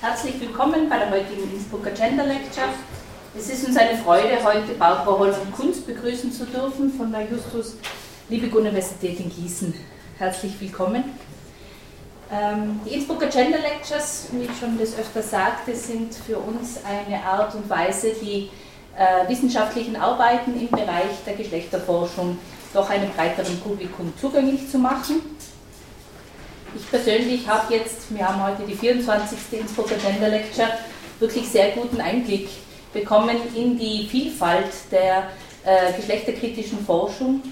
Herzlich willkommen bei der heutigen Innsbrucker Gender Lecture. Es ist uns eine Freude, heute Barbara Holland Kunz begrüßen zu dürfen von der Justus Liebig Universität in Gießen. Herzlich willkommen. Ähm, die Innsbrucker Gender Lectures, wie ich schon das öfter sagte, sind für uns eine Art und Weise, die äh, wissenschaftlichen Arbeiten im Bereich der Geschlechterforschung doch einem breiteren Publikum zugänglich zu machen. Ich persönlich habe jetzt, wir haben heute die 24. Innsbrucker Gender Lecture, wirklich sehr guten Einblick bekommen in die Vielfalt der äh, geschlechterkritischen Forschung.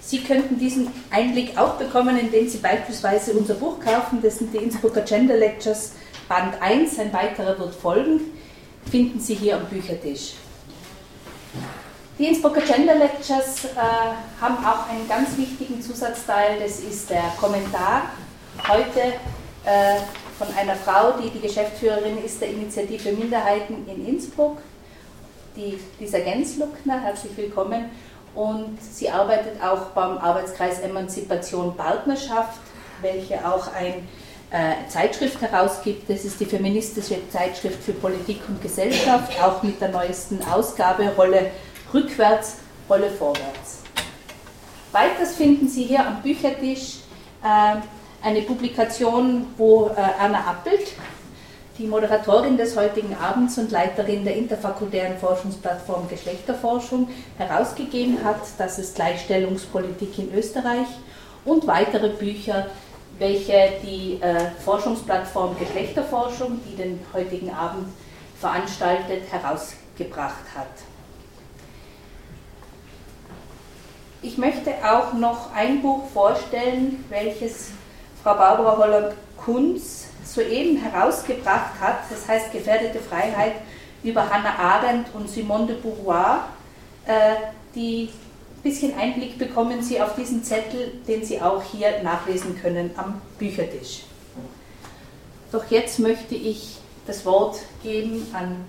Sie könnten diesen Einblick auch bekommen, indem Sie beispielsweise unser Buch kaufen, das sind die Innsbrucker Gender Lectures Band 1, ein weiterer wird folgen, finden Sie hier am Büchertisch. Die Innsbrucker Gender Lectures äh, haben auch einen ganz wichtigen Zusatzteil, das ist der Kommentar heute äh, von einer Frau, die die Geschäftsführerin ist der Initiative Minderheiten in Innsbruck, die Lisa Gensluckner, herzlich willkommen. Und sie arbeitet auch beim Arbeitskreis Emanzipation Partnerschaft, welche auch eine äh, Zeitschrift herausgibt. Das ist die feministische Zeitschrift für Politik und Gesellschaft, auch mit der neuesten Ausgabe Rolle rückwärts, Rolle vorwärts. Weiters finden Sie hier am Büchertisch äh, eine Publikation, wo äh, Erna Appelt, die Moderatorin des heutigen Abends und Leiterin der interfakultären Forschungsplattform Geschlechterforschung, herausgegeben hat. Das ist Gleichstellungspolitik in Österreich und weitere Bücher, welche die äh, Forschungsplattform Geschlechterforschung, die den heutigen Abend veranstaltet, herausgebracht hat. Ich möchte auch noch ein Buch vorstellen, welches Frau Barbara Holland-Kunz soeben herausgebracht hat, das heißt Gefährdete Freiheit über Hannah Arendt und Simone de Beauvoir. Äh, die bisschen Einblick bekommen Sie auf diesen Zettel, den Sie auch hier nachlesen können am Büchertisch. Doch jetzt möchte ich das Wort geben an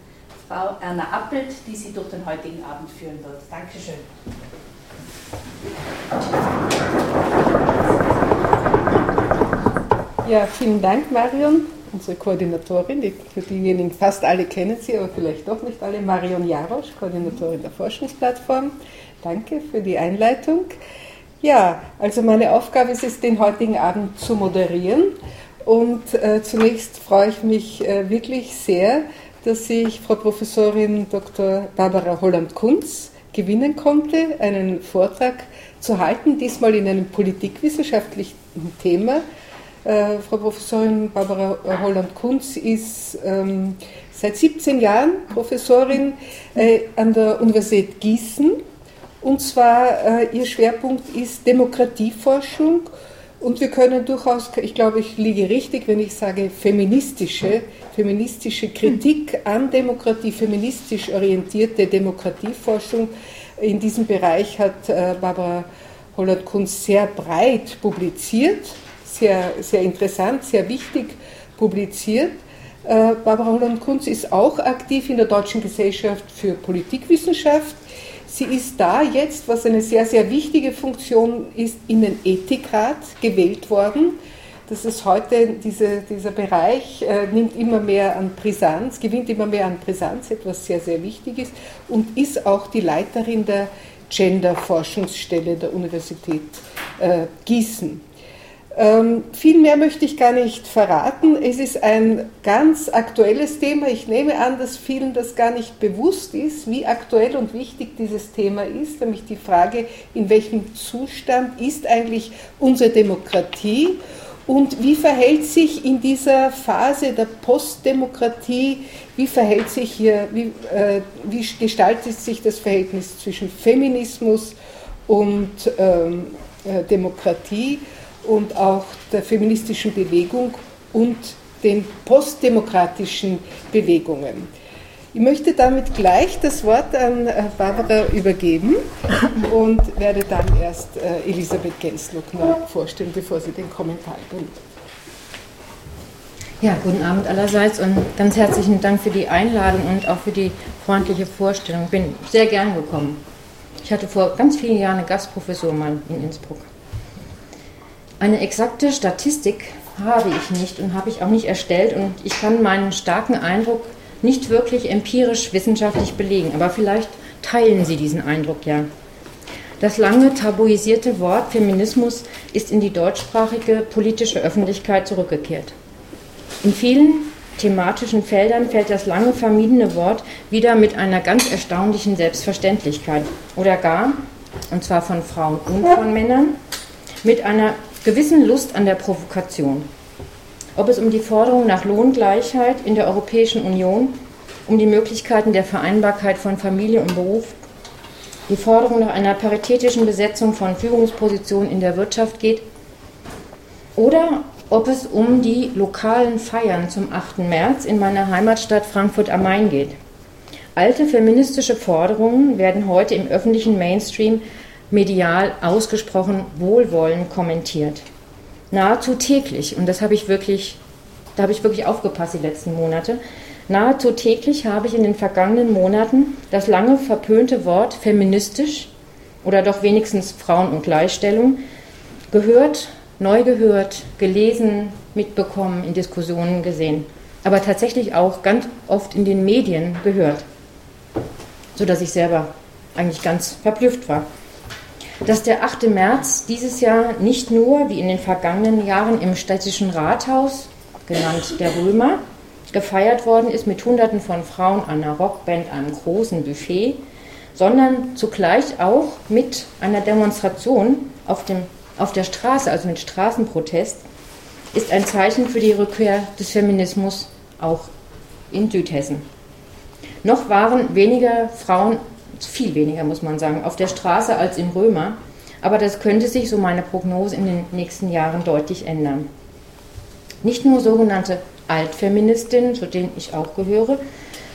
Frau Erna Appelt, die Sie durch den heutigen Abend führen wird. Dankeschön. Ja, vielen Dank, Marion, unsere Koordinatorin. Die, für diejenigen, fast alle kennen sie, aber vielleicht doch nicht alle. Marion Jarosch, Koordinatorin der Forschungsplattform. Danke für die Einleitung. Ja, also meine Aufgabe ist es, den heutigen Abend zu moderieren. Und äh, zunächst freue ich mich äh, wirklich sehr, dass ich Frau Professorin Dr. Barbara Holland-Kunz gewinnen konnte, einen Vortrag zu halten, diesmal in einem politikwissenschaftlichen Thema. Äh, Frau Professorin Barbara Holland-Kunz ist ähm, seit 17 Jahren Professorin äh, an der Universität Gießen. Und zwar, äh, ihr Schwerpunkt ist Demokratieforschung. Und wir können durchaus, ich glaube, ich liege richtig, wenn ich sage feministische, feministische Kritik an Demokratie, feministisch orientierte Demokratieforschung in diesem Bereich hat äh, Barbara Holland-Kunz sehr breit publiziert, sehr, sehr interessant, sehr wichtig publiziert. Äh, Barbara Holland-Kunz ist auch aktiv in der Deutschen Gesellschaft für Politikwissenschaft. Sie ist da jetzt, was eine sehr, sehr wichtige Funktion ist, in den Ethikrat gewählt worden. Das ist heute, diese, dieser Bereich äh, nimmt immer mehr an Brisanz, gewinnt immer mehr an Brisanz, etwas sehr, sehr wichtig ist, und ist auch die Leiterin der Gender-Forschungsstelle der Universität äh, Gießen. Ähm, viel mehr möchte ich gar nicht verraten. Es ist ein ganz aktuelles Thema. Ich nehme an, dass vielen das gar nicht bewusst ist, wie aktuell und wichtig dieses Thema ist, nämlich die Frage, in welchem Zustand ist eigentlich unsere Demokratie und wie verhält sich in dieser Phase der Postdemokratie, wie verhält sich hier, wie, äh, wie gestaltet sich das Verhältnis zwischen Feminismus und ähm, äh, Demokratie und auch der feministischen Bewegung und den postdemokratischen Bewegungen? Ich möchte damit gleich das Wort an äh, Barbara übergeben und werde dann erst äh, Elisabeth Genslockner vorstellen, bevor sie den Kommentar bringt. Ja, guten Abend allerseits und ganz herzlichen Dank für die Einladung und auch für die freundliche Vorstellung. Ich bin sehr gern gekommen. Ich hatte vor ganz vielen Jahren eine Gastprofessur mal in Innsbruck. Eine exakte Statistik habe ich nicht und habe ich auch nicht erstellt und ich kann meinen starken Eindruck nicht wirklich empirisch wissenschaftlich belegen, aber vielleicht teilen Sie diesen Eindruck ja. Das lange tabuisierte Wort Feminismus ist in die deutschsprachige politische Öffentlichkeit zurückgekehrt. In vielen thematischen Feldern fällt das lange vermiedene Wort wieder mit einer ganz erstaunlichen Selbstverständlichkeit oder gar, und zwar von Frauen und von Männern, mit einer gewissen Lust an der Provokation. Ob es um die Forderung nach Lohngleichheit in der Europäischen Union, um die Möglichkeiten der Vereinbarkeit von Familie und Beruf, die Forderung nach einer paritätischen Besetzung von Führungspositionen in der Wirtschaft geht, oder ob es um die lokalen Feiern zum 8. März in meiner Heimatstadt Frankfurt am Main geht. Alte feministische Forderungen werden heute im öffentlichen Mainstream medial ausgesprochen wohlwollend kommentiert. Nahezu täglich, und das habe ich wirklich, da habe ich wirklich aufgepasst die letzten Monate, nahezu täglich habe ich in den vergangenen Monaten das lange verpönte Wort feministisch oder doch wenigstens Frauen- und Gleichstellung gehört, neu gehört, gelesen, mitbekommen, in Diskussionen gesehen, aber tatsächlich auch ganz oft in den Medien gehört, sodass ich selber eigentlich ganz verblüfft war dass der 8. März dieses Jahr nicht nur wie in den vergangenen Jahren im städtischen Rathaus, genannt der Römer, gefeiert worden ist mit Hunderten von Frauen, einer Rockband, einem großen Buffet, sondern zugleich auch mit einer Demonstration auf, dem, auf der Straße, also mit Straßenprotest, ist ein Zeichen für die Rückkehr des Feminismus auch in Südhessen. Noch waren weniger Frauen viel weniger, muss man sagen, auf der Straße als in Römer. Aber das könnte sich, so meine Prognose, in den nächsten Jahren deutlich ändern. Nicht nur sogenannte Altfeministinnen, zu denen ich auch gehöre,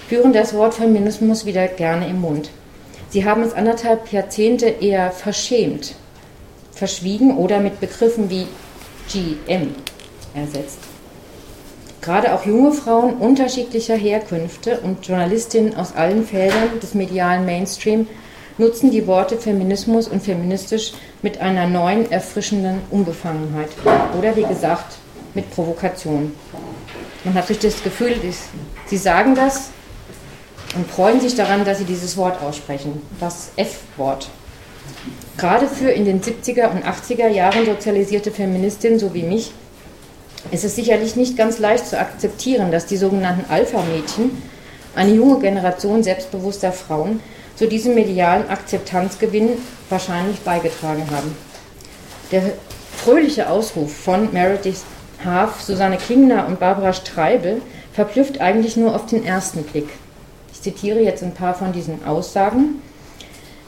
führen das Wort Feminismus wieder gerne im Mund. Sie haben es anderthalb Jahrzehnte eher verschämt, verschwiegen oder mit Begriffen wie GM ersetzt. Gerade auch junge Frauen unterschiedlicher Herkünfte und Journalistinnen aus allen Feldern des medialen Mainstream nutzen die Worte Feminismus und feministisch mit einer neuen, erfrischenden Unbefangenheit oder wie gesagt mit Provokation. Man hat richtig das Gefühl, sie sagen das und freuen sich daran, dass sie dieses Wort aussprechen, das F-Wort. Gerade für in den 70er und 80er Jahren sozialisierte Feministinnen so wie mich es ist sicherlich nicht ganz leicht zu akzeptieren, dass die sogenannten Alpha-Mädchen, eine junge Generation selbstbewusster Frauen, zu diesem medialen Akzeptanzgewinn wahrscheinlich beigetragen haben. Der fröhliche Ausruf von Meredith Haaf, Susanne Klingner und Barbara Streibel verblüfft eigentlich nur auf den ersten Blick. Ich zitiere jetzt ein paar von diesen Aussagen.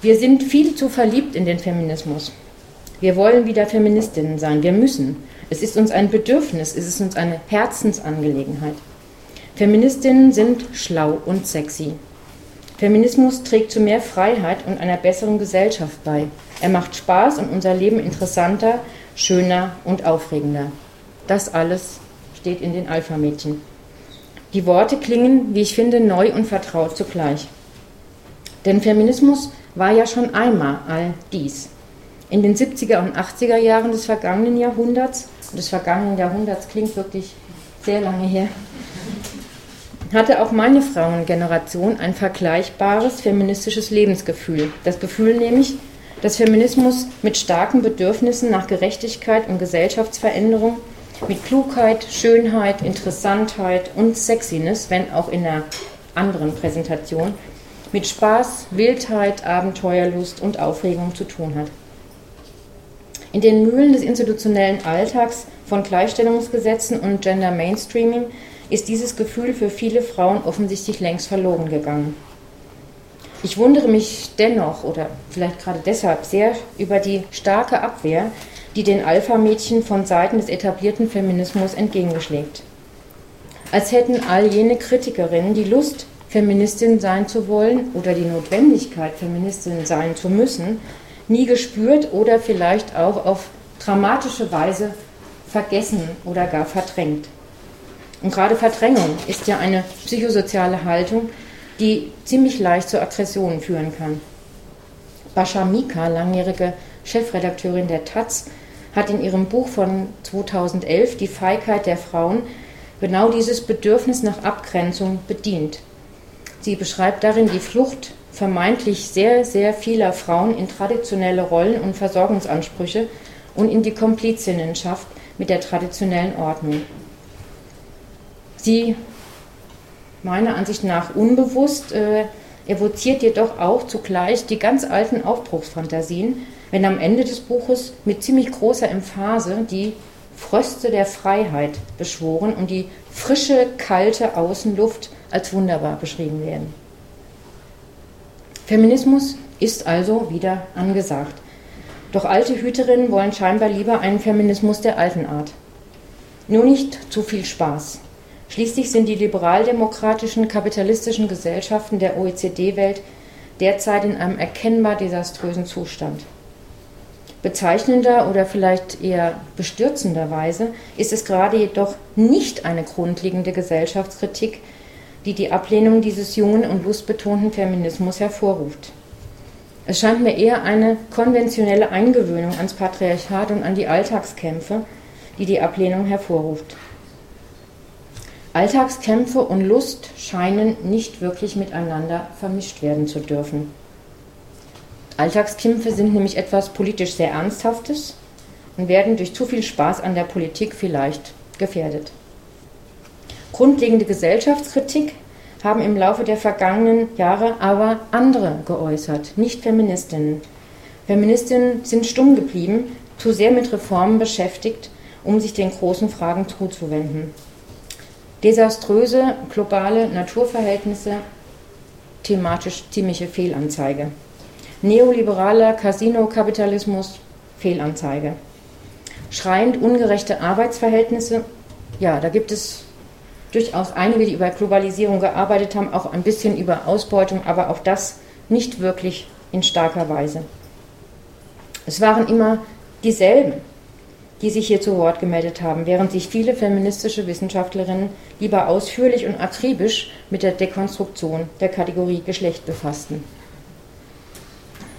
Wir sind viel zu verliebt in den Feminismus. Wir wollen wieder Feministinnen sein. Wir müssen. Es ist uns ein Bedürfnis, es ist uns eine Herzensangelegenheit. Feministinnen sind schlau und sexy. Feminismus trägt zu mehr Freiheit und einer besseren Gesellschaft bei. Er macht Spaß und unser Leben interessanter, schöner und aufregender. Das alles steht in den Alpha-Mädchen. Die Worte klingen, wie ich finde, neu und vertraut zugleich. Denn Feminismus war ja schon einmal all dies. In den 70er und 80er Jahren des vergangenen Jahrhunderts des vergangenen Jahrhunderts klingt wirklich sehr lange her, hatte auch meine Frauengeneration ein vergleichbares feministisches Lebensgefühl. Das Gefühl nämlich, dass Feminismus mit starken Bedürfnissen nach Gerechtigkeit und Gesellschaftsveränderung, mit Klugheit, Schönheit, Interessantheit und Sexiness, wenn auch in einer anderen Präsentation, mit Spaß, Wildheit, Abenteuerlust und Aufregung zu tun hat. In den Mühlen des institutionellen Alltags von Gleichstellungsgesetzen und Gender Mainstreaming ist dieses Gefühl für viele Frauen offensichtlich längst verloren gegangen. Ich wundere mich dennoch oder vielleicht gerade deshalb sehr über die starke Abwehr, die den Alpha-Mädchen von Seiten des etablierten Feminismus entgegengeschlägt. Als hätten all jene Kritikerinnen die Lust, Feministin sein zu wollen oder die Notwendigkeit, Feministin sein zu müssen, nie gespürt oder vielleicht auch auf dramatische Weise vergessen oder gar verdrängt. Und gerade Verdrängung ist ja eine psychosoziale Haltung, die ziemlich leicht zu Aggressionen führen kann. Bascha Mika, langjährige Chefredakteurin der Taz, hat in ihrem Buch von 2011 Die Feigheit der Frauen genau dieses Bedürfnis nach Abgrenzung bedient. Sie beschreibt darin die Flucht vermeintlich sehr, sehr vieler Frauen in traditionelle Rollen und Versorgungsansprüche und in die Komplizinnenschaft mit der traditionellen Ordnung. Sie, meiner Ansicht nach unbewusst, äh, evoziert jedoch auch zugleich die ganz alten Aufbruchsfantasien, wenn am Ende des Buches mit ziemlich großer Emphase die Fröste der Freiheit beschworen und die frische, kalte Außenluft als wunderbar beschrieben werden. Feminismus ist also wieder angesagt. Doch alte Hüterinnen wollen scheinbar lieber einen Feminismus der alten Art. Nur nicht zu viel Spaß. Schließlich sind die liberaldemokratischen kapitalistischen Gesellschaften der OECD-Welt derzeit in einem erkennbar desaströsen Zustand. Bezeichnender oder vielleicht eher bestürzenderweise ist es gerade jedoch nicht eine grundlegende Gesellschaftskritik, die die Ablehnung dieses jungen und lustbetonten Feminismus hervorruft. Es scheint mir eher eine konventionelle Eingewöhnung ans Patriarchat und an die Alltagskämpfe, die die Ablehnung hervorruft. Alltagskämpfe und Lust scheinen nicht wirklich miteinander vermischt werden zu dürfen. Alltagskämpfe sind nämlich etwas politisch sehr Ernsthaftes und werden durch zu viel Spaß an der Politik vielleicht gefährdet. Grundlegende Gesellschaftskritik haben im Laufe der vergangenen Jahre aber andere geäußert, nicht Feministinnen. Feministinnen sind stumm geblieben, zu sehr mit Reformen beschäftigt, um sich den großen Fragen zuzuwenden. Desaströse globale Naturverhältnisse, thematisch ziemliche Fehlanzeige. Neoliberaler Casino-Kapitalismus, Fehlanzeige. Schreiend ungerechte Arbeitsverhältnisse, ja, da gibt es durchaus einige, die über Globalisierung gearbeitet haben, auch ein bisschen über Ausbeutung, aber auch das nicht wirklich in starker Weise. Es waren immer dieselben, die sich hier zu Wort gemeldet haben, während sich viele feministische Wissenschaftlerinnen lieber ausführlich und akribisch mit der Dekonstruktion der Kategorie Geschlecht befassten.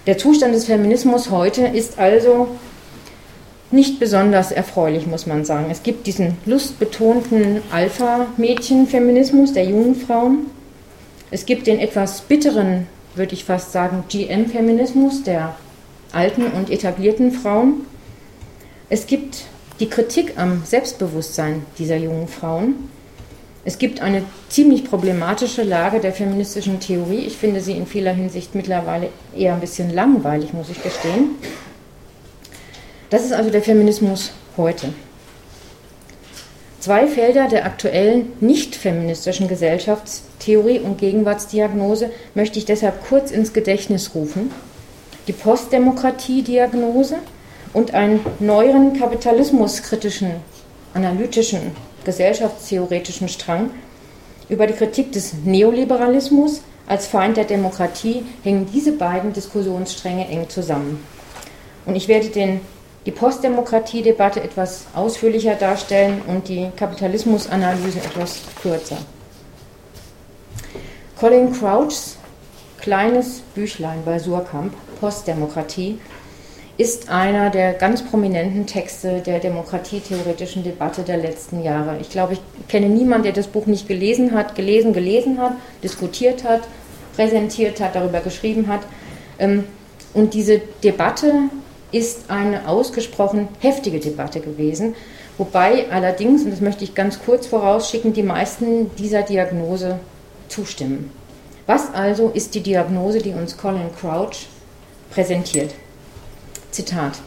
Der Zustand des Feminismus heute ist also nicht besonders erfreulich, muss man sagen. Es gibt diesen lustbetonten Alpha-Mädchen-Feminismus der jungen Frauen. Es gibt den etwas bitteren, würde ich fast sagen, GM-Feminismus der alten und etablierten Frauen. Es gibt die Kritik am Selbstbewusstsein dieser jungen Frauen. Es gibt eine ziemlich problematische Lage der feministischen Theorie. Ich finde sie in vieler Hinsicht mittlerweile eher ein bisschen langweilig, muss ich gestehen. Das ist also der Feminismus heute. Zwei Felder der aktuellen nicht feministischen Gesellschaftstheorie und Gegenwartsdiagnose möchte ich deshalb kurz ins Gedächtnis rufen. Die Postdemokratie-Diagnose und einen neueren kapitalismuskritischen, analytischen, gesellschaftstheoretischen Strang über die Kritik des Neoliberalismus als Feind der Demokratie hängen diese beiden Diskussionsstränge eng zusammen. Und ich werde den die Postdemokratie-Debatte etwas ausführlicher darstellen und die Kapitalismusanalysen etwas kürzer. Colin Crouchs kleines Büchlein bei Surkamp, Postdemokratie, ist einer der ganz prominenten Texte der demokratietheoretischen Debatte der letzten Jahre. Ich glaube, ich kenne niemanden, der das Buch nicht gelesen hat, gelesen, gelesen hat, diskutiert hat, präsentiert hat, darüber geschrieben hat. Ähm, und diese Debatte ist eine ausgesprochen heftige Debatte gewesen, wobei allerdings, und das möchte ich ganz kurz vorausschicken, die meisten dieser Diagnose zustimmen. Was also ist die Diagnose, die uns Colin Crouch präsentiert? Zitat.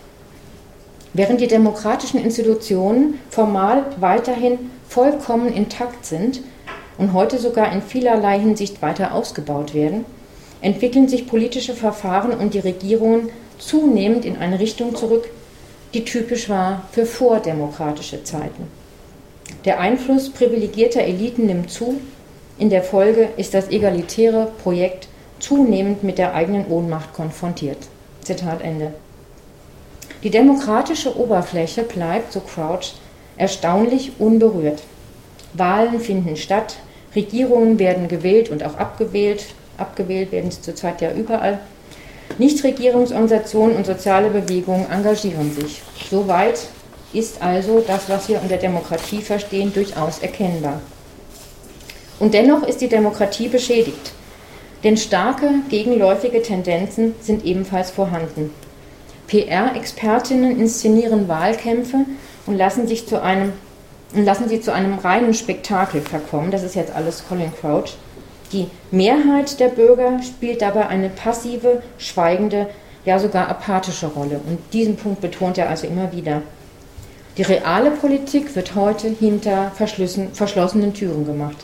Während die demokratischen Institutionen formal weiterhin vollkommen intakt sind und heute sogar in vielerlei Hinsicht weiter ausgebaut werden, entwickeln sich politische Verfahren und die Regierungen zunehmend in eine Richtung zurück, die typisch war für vordemokratische Zeiten. Der Einfluss privilegierter Eliten nimmt zu, in der Folge ist das egalitäre Projekt zunehmend mit der eigenen Ohnmacht konfrontiert. Zitat Ende. Die demokratische Oberfläche bleibt, so Crouch, erstaunlich unberührt. Wahlen finden statt, Regierungen werden gewählt und auch abgewählt. Abgewählt werden sie zurzeit ja überall. Nichtregierungsorganisationen und soziale Bewegungen engagieren sich. Soweit ist also das, was wir unter Demokratie verstehen, durchaus erkennbar. Und dennoch ist die Demokratie beschädigt, denn starke gegenläufige Tendenzen sind ebenfalls vorhanden. PR-Expertinnen inszenieren Wahlkämpfe und lassen, sich zu einem, lassen sie zu einem reinen Spektakel verkommen. Das ist jetzt alles Colin Crouch. Die Mehrheit der Bürger spielt dabei eine passive, schweigende, ja sogar apathische Rolle. Und diesen Punkt betont er also immer wieder. Die reale Politik wird heute hinter verschlossenen Türen gemacht.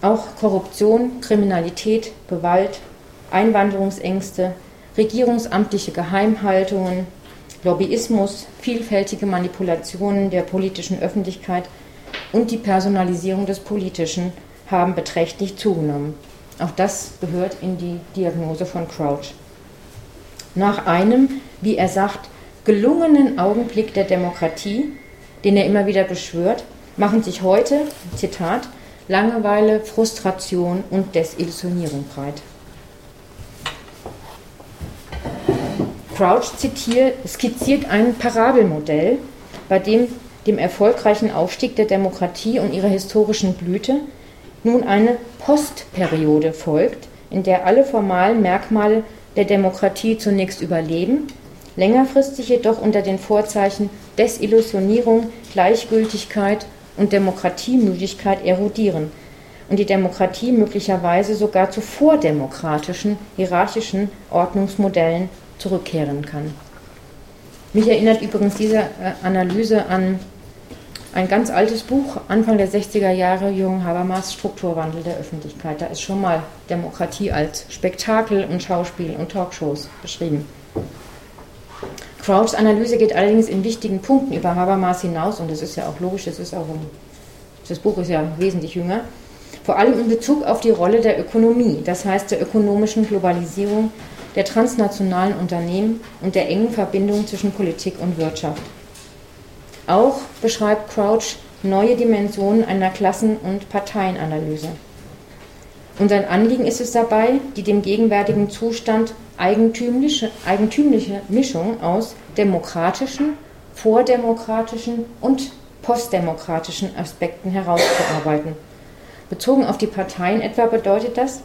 Auch Korruption, Kriminalität, Gewalt, Einwanderungsängste, regierungsamtliche Geheimhaltungen, Lobbyismus, vielfältige Manipulationen der politischen Öffentlichkeit und die Personalisierung des Politischen haben beträchtlich zugenommen. Auch das gehört in die Diagnose von Crouch. Nach einem, wie er sagt, gelungenen Augenblick der Demokratie, den er immer wieder beschwört, machen sich heute, Zitat, Langeweile, Frustration und Desillusionierung breit. Crouch zitiert, skizziert ein Parabelmodell, bei dem dem erfolgreichen Aufstieg der Demokratie und ihrer historischen Blüte nun eine Postperiode folgt, in der alle formalen Merkmale der Demokratie zunächst überleben, längerfristig jedoch unter den Vorzeichen Desillusionierung, Gleichgültigkeit und Demokratiemüdigkeit erodieren und die Demokratie möglicherweise sogar zu vordemokratischen, hierarchischen Ordnungsmodellen zurückkehren kann. Mich erinnert übrigens diese äh, Analyse an ein ganz altes Buch, Anfang der 60er Jahre, Jürgen Habermas, Strukturwandel der Öffentlichkeit. Da ist schon mal Demokratie als Spektakel und Schauspiel und Talkshows beschrieben. Crouchs Analyse geht allerdings in wichtigen Punkten über Habermas hinaus und das ist ja auch logisch, das, ist auch das Buch ist ja wesentlich jünger. Vor allem in Bezug auf die Rolle der Ökonomie, das heißt der ökonomischen Globalisierung, der transnationalen Unternehmen und der engen Verbindung zwischen Politik und Wirtschaft. Auch beschreibt Crouch neue Dimensionen einer Klassen- und Parteienanalyse. Und sein Anliegen ist es dabei, die dem gegenwärtigen Zustand eigentümliche, eigentümliche Mischung aus demokratischen, vordemokratischen und postdemokratischen Aspekten herauszuarbeiten. Bezogen auf die Parteien etwa bedeutet das,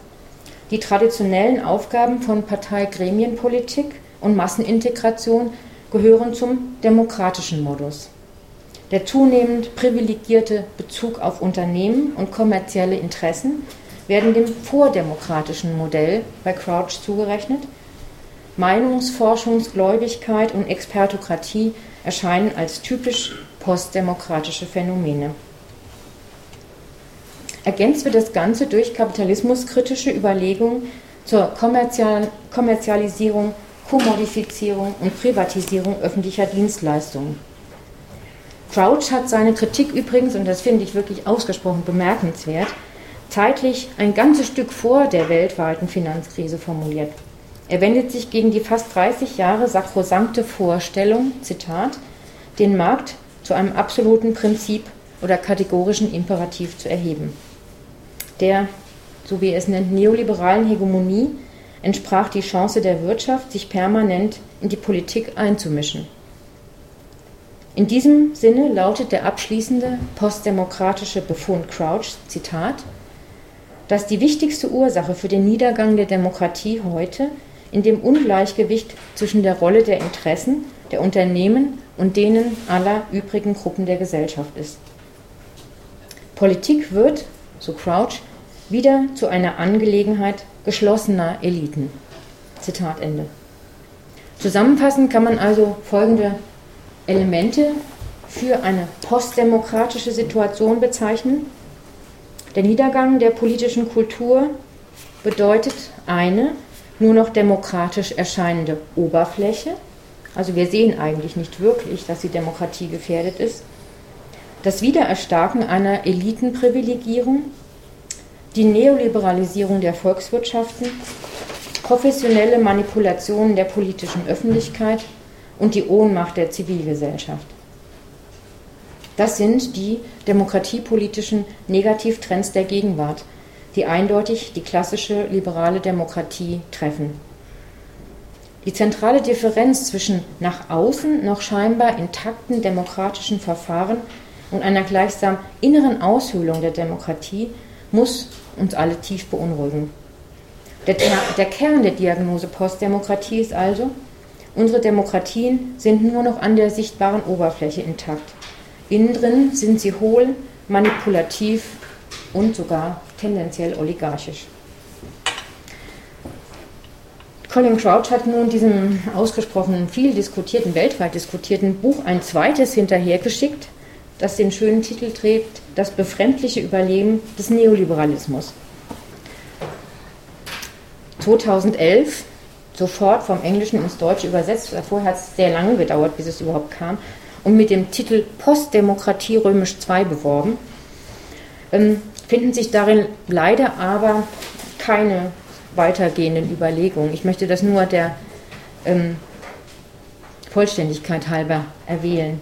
die traditionellen Aufgaben von Parteigremienpolitik und Massenintegration gehören zum demokratischen Modus. Der zunehmend privilegierte Bezug auf Unternehmen und kommerzielle Interessen werden dem vordemokratischen Modell bei Crouch zugerechnet. Meinungsforschungsgläubigkeit und Expertokratie erscheinen als typisch postdemokratische Phänomene. Ergänzt wird das Ganze durch kapitalismuskritische Überlegungen zur Kommerzial Kommerzialisierung, Kommodifizierung und Privatisierung öffentlicher Dienstleistungen. Crouch hat seine Kritik übrigens, und das finde ich wirklich ausgesprochen bemerkenswert, zeitlich ein ganzes Stück vor der weltweiten Finanzkrise formuliert. Er wendet sich gegen die fast 30 Jahre sakrosankte Vorstellung, Zitat, den Markt zu einem absoluten Prinzip oder kategorischen Imperativ zu erheben der, so wie er es nennt, neoliberalen Hegemonie entsprach die Chance der Wirtschaft, sich permanent in die Politik einzumischen. In diesem Sinne lautet der abschließende postdemokratische Befund Crouch, Zitat, dass die wichtigste Ursache für den Niedergang der Demokratie heute in dem Ungleichgewicht zwischen der Rolle der Interessen der Unternehmen und denen aller übrigen Gruppen der Gesellschaft ist. Politik wird, so Crouch, wieder zu einer Angelegenheit geschlossener Eliten. Zitat Ende. Zusammenfassend kann man also folgende Elemente für eine postdemokratische Situation bezeichnen. Der Niedergang der politischen Kultur bedeutet eine nur noch demokratisch erscheinende Oberfläche. Also wir sehen eigentlich nicht wirklich, dass die Demokratie gefährdet ist das Wiedererstarken einer Elitenprivilegierung, die Neoliberalisierung der Volkswirtschaften, professionelle Manipulationen der politischen Öffentlichkeit und die Ohnmacht der Zivilgesellschaft. Das sind die demokratiepolitischen Negativtrends der Gegenwart, die eindeutig die klassische liberale Demokratie treffen. Die zentrale Differenz zwischen nach außen noch scheinbar intakten demokratischen Verfahren und einer gleichsam inneren Aushöhlung der Demokratie muss uns alle tief beunruhigen. Der, der, Kern der Diagnose Postdemokratie ist also, unsere Demokratien sind nur noch an der sichtbaren Oberfläche intakt. Innen drin sind sie hohl, manipulativ und sogar tendenziell oligarchisch. Colin Crouch hat nun diesem ausgesprochen viel diskutierten, weltweit diskutierten Buch ein zweites hinterhergeschickt, das den schönen Titel trägt, Das befremdliche Überleben des Neoliberalismus. 2011, sofort vom Englischen ins Deutsche übersetzt, vorher hat es sehr lange gedauert, bis es überhaupt kam, und mit dem Titel Postdemokratie römisch II beworben, ähm, finden sich darin leider aber keine weitergehenden Überlegungen. Ich möchte das nur der ähm, Vollständigkeit halber erwähnen.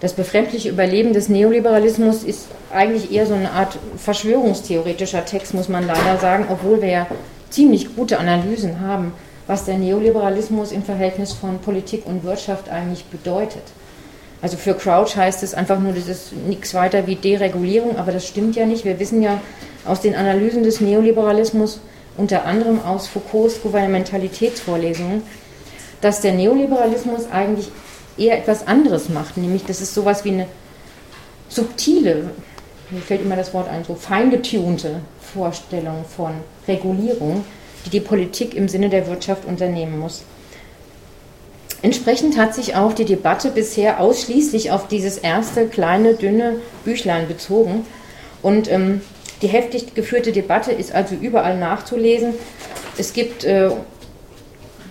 Das befremdliche Überleben des Neoliberalismus ist eigentlich eher so eine Art verschwörungstheoretischer Text, muss man leider sagen, obwohl wir ja ziemlich gute Analysen haben, was der Neoliberalismus im Verhältnis von Politik und Wirtschaft eigentlich bedeutet. Also für Crouch heißt es einfach nur, das ist nichts weiter wie Deregulierung, aber das stimmt ja nicht. Wir wissen ja aus den Analysen des Neoliberalismus, unter anderem aus Foucaults Gouvernementalitätsvorlesungen, dass der Neoliberalismus eigentlich eher etwas anderes macht, nämlich das ist sowas wie eine subtile, mir fällt immer das Wort ein, so feingetunte Vorstellung von Regulierung, die die Politik im Sinne der Wirtschaft unternehmen muss. Entsprechend hat sich auch die Debatte bisher ausschließlich auf dieses erste kleine, dünne Büchlein bezogen. Und ähm, die heftig geführte Debatte ist also überall nachzulesen. Es gibt äh,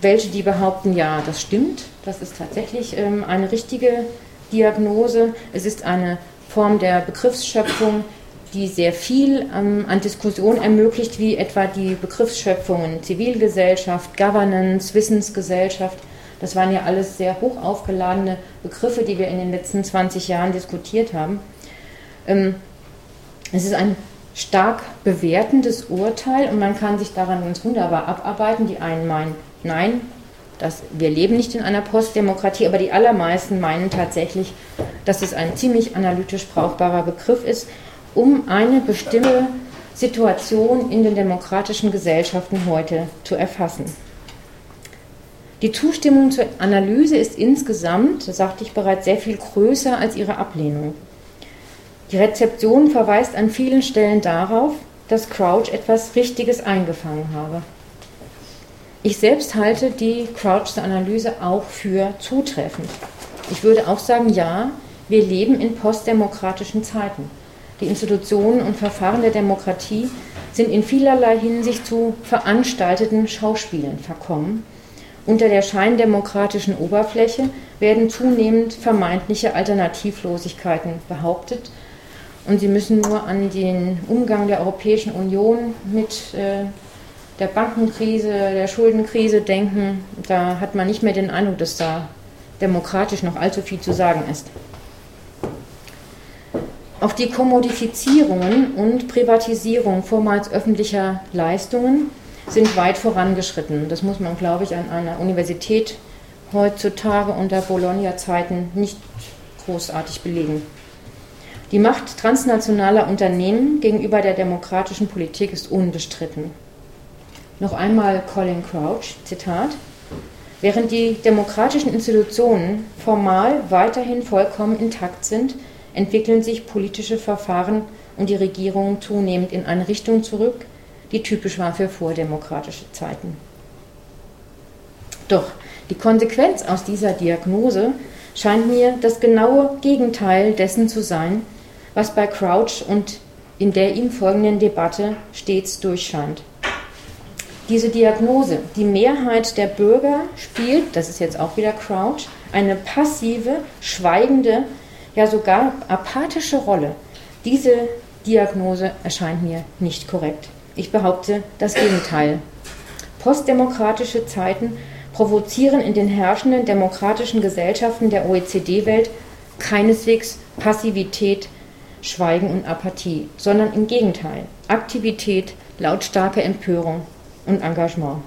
welche, die behaupten, ja, das stimmt, das ist tatsächlich ähm, eine richtige Diagnose. Es ist eine Form der Begriffsschöpfung, die sehr viel ähm, an Diskussion ermöglicht, wie etwa die Begriffsschöpfungen Zivilgesellschaft, Governance, Wissensgesellschaft. Das waren ja alles sehr hoch aufgeladene Begriffe, die wir in den letzten 20 Jahren diskutiert haben. Ähm, es ist ein stark bewertendes Urteil und man kann sich daran ganz wunderbar abarbeiten. Die einen meinen, nein, das, wir leben nicht in einer Postdemokratie, aber die allermeisten meinen tatsächlich, dass es ein ziemlich analytisch brauchbarer Begriff ist, um eine bestimmte Situation in den demokratischen Gesellschaften heute zu erfassen. Die Zustimmung zur Analyse ist insgesamt, das sagte ich bereits, sehr viel größer als ihre Ablehnung. Die Rezeption verweist an vielen Stellen darauf, dass Crouch etwas Richtiges eingefangen habe. Ich selbst halte die Crouchs Analyse auch für zutreffend. Ich würde auch sagen, ja, wir leben in postdemokratischen Zeiten. Die Institutionen und Verfahren der Demokratie sind in vielerlei Hinsicht zu veranstalteten Schauspielen verkommen. Unter der scheindemokratischen Oberfläche werden zunehmend vermeintliche Alternativlosigkeiten behauptet und Sie müssen nur an den Umgang der Europäischen Union mit äh, der Bankenkrise, der Schuldenkrise denken. Da hat man nicht mehr den Eindruck, dass da demokratisch noch allzu viel zu sagen ist. Auch die Kommodifizierungen und Privatisierung vormals öffentlicher Leistungen sind weit vorangeschritten. Das muss man, glaube ich, an einer Universität heutzutage unter Bologna-Zeiten nicht großartig belegen. Die Macht transnationaler Unternehmen gegenüber der demokratischen Politik ist unbestritten. Noch einmal Colin Crouch, Zitat. Während die demokratischen Institutionen formal weiterhin vollkommen intakt sind, entwickeln sich politische Verfahren und die Regierungen zunehmend in eine Richtung zurück, die typisch war für vordemokratische Zeiten. Doch die Konsequenz aus dieser Diagnose scheint mir das genaue Gegenteil dessen zu sein, was bei Crouch und in der ihm folgenden Debatte stets durchscheint. Diese Diagnose, die Mehrheit der Bürger spielt, das ist jetzt auch wieder Crouch, eine passive, schweigende, ja sogar apathische Rolle. Diese Diagnose erscheint mir nicht korrekt. Ich behaupte das Gegenteil. Postdemokratische Zeiten provozieren in den herrschenden demokratischen Gesellschaften der OECD-Welt keineswegs Passivität, Schweigen und Apathie, sondern im Gegenteil Aktivität, lautstarke Empörung und Engagement.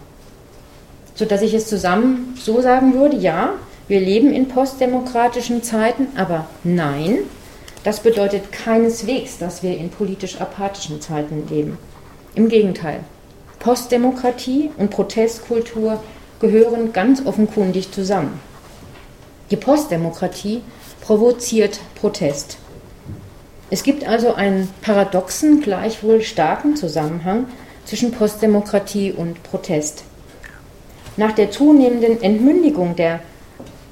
sodass ich es zusammen so sagen würde, ja, wir leben in postdemokratischen Zeiten, aber nein, das bedeutet keineswegs, dass wir in politisch apathischen Zeiten leben. Im Gegenteil, Postdemokratie und Protestkultur gehören ganz offenkundig zusammen. Die Postdemokratie provoziert Protest. Es gibt also einen paradoxen, gleichwohl starken Zusammenhang zwischen Postdemokratie und Protest. Nach der zunehmenden Entmündigung der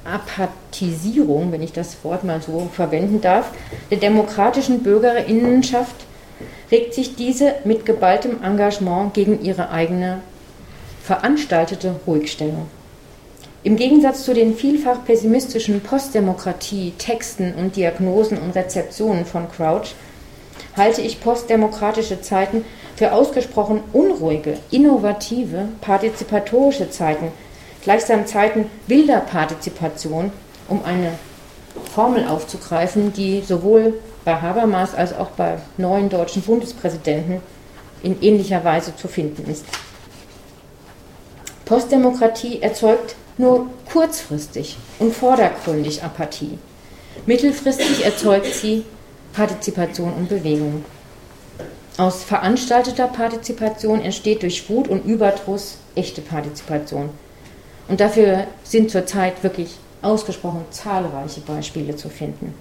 Apathisierung, wenn ich das Wort mal so verwenden darf, der demokratischen Bürgerinnenschaft regt sich diese mit geballtem Engagement gegen ihre eigene veranstaltete Ruhigstellung. Im Gegensatz zu den vielfach pessimistischen Postdemokratie-Texten und Diagnosen und Rezeptionen von Crouch halte ich postdemokratische Zeiten für ausgesprochen unruhige, innovative, partizipatorische Zeiten, gleichsam Zeiten wilder Partizipation, um eine Formel aufzugreifen, die sowohl bei Habermas als auch bei neuen deutschen Bundespräsidenten in ähnlicher Weise zu finden ist. Postdemokratie erzeugt nur kurzfristig und vordergründig Apathie. Mittelfristig erzeugt sie Partizipation und Bewegung. Aus veranstalteter Partizipation entsteht durch Wut und Überdruss echte Partizipation. Und dafür sind zurzeit wirklich ausgesprochen zahlreiche Beispiele zu finden.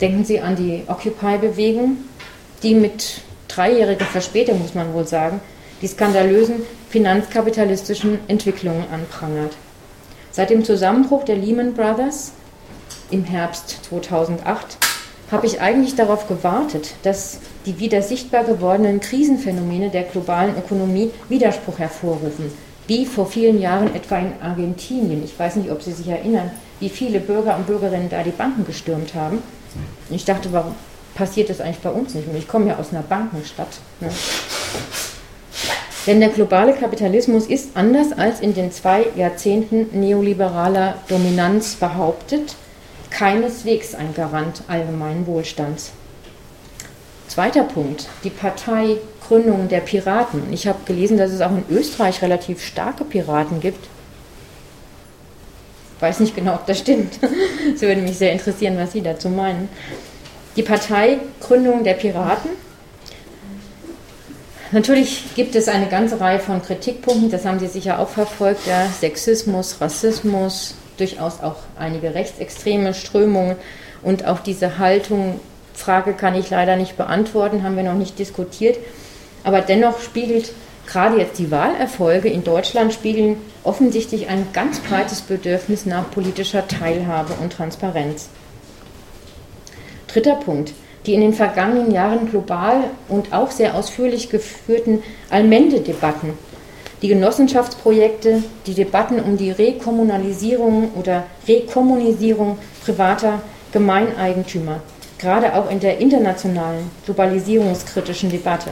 Denken Sie an die Occupy-Bewegung, die mit dreijähriger Verspätung, muss man wohl sagen, die skandalösen finanzkapitalistischen Entwicklungen anprangert. Seit dem Zusammenbruch der Lehman Brothers im Herbst 2008 habe ich eigentlich darauf gewartet, dass die wieder sichtbar gewordenen Krisenphänomene der globalen Ökonomie Widerspruch hervorrufen, wie vor vielen Jahren etwa in Argentinien. Ich weiß nicht, ob Sie sich erinnern, wie viele Bürger und Bürgerinnen da die Banken gestürmt haben. Ich dachte, warum passiert das eigentlich bei uns nicht? Und ich komme ja aus einer Bankenstadt. Ne? Denn der globale Kapitalismus ist anders als in den zwei Jahrzehnten neoliberaler Dominanz behauptet, keineswegs ein Garant allgemeinen Wohlstands. Zweiter Punkt, die Parteigründung der Piraten. Ich habe gelesen, dass es auch in Österreich relativ starke Piraten gibt. Ich weiß nicht genau, ob das stimmt. Es würde mich sehr interessieren, was Sie dazu meinen. Die Parteigründung der Piraten Natürlich gibt es eine ganze Reihe von Kritikpunkten, das haben Sie sicher auch verfolgt, ja, Sexismus, Rassismus, durchaus auch einige rechtsextreme Strömungen und auch diese Haltung, Frage kann ich leider nicht beantworten, haben wir noch nicht diskutiert, aber dennoch spiegelt gerade jetzt die Wahlerfolge in Deutschland spiegeln offensichtlich ein ganz breites Bedürfnis nach politischer Teilhabe und Transparenz. Dritter Punkt die in den vergangenen Jahren global und auch sehr ausführlich geführten Allmende-Debatten, die Genossenschaftsprojekte, die Debatten um die Rekommunalisierung oder Rekommunisierung privater Gemeineigentümer, gerade auch in der internationalen globalisierungskritischen Debatte.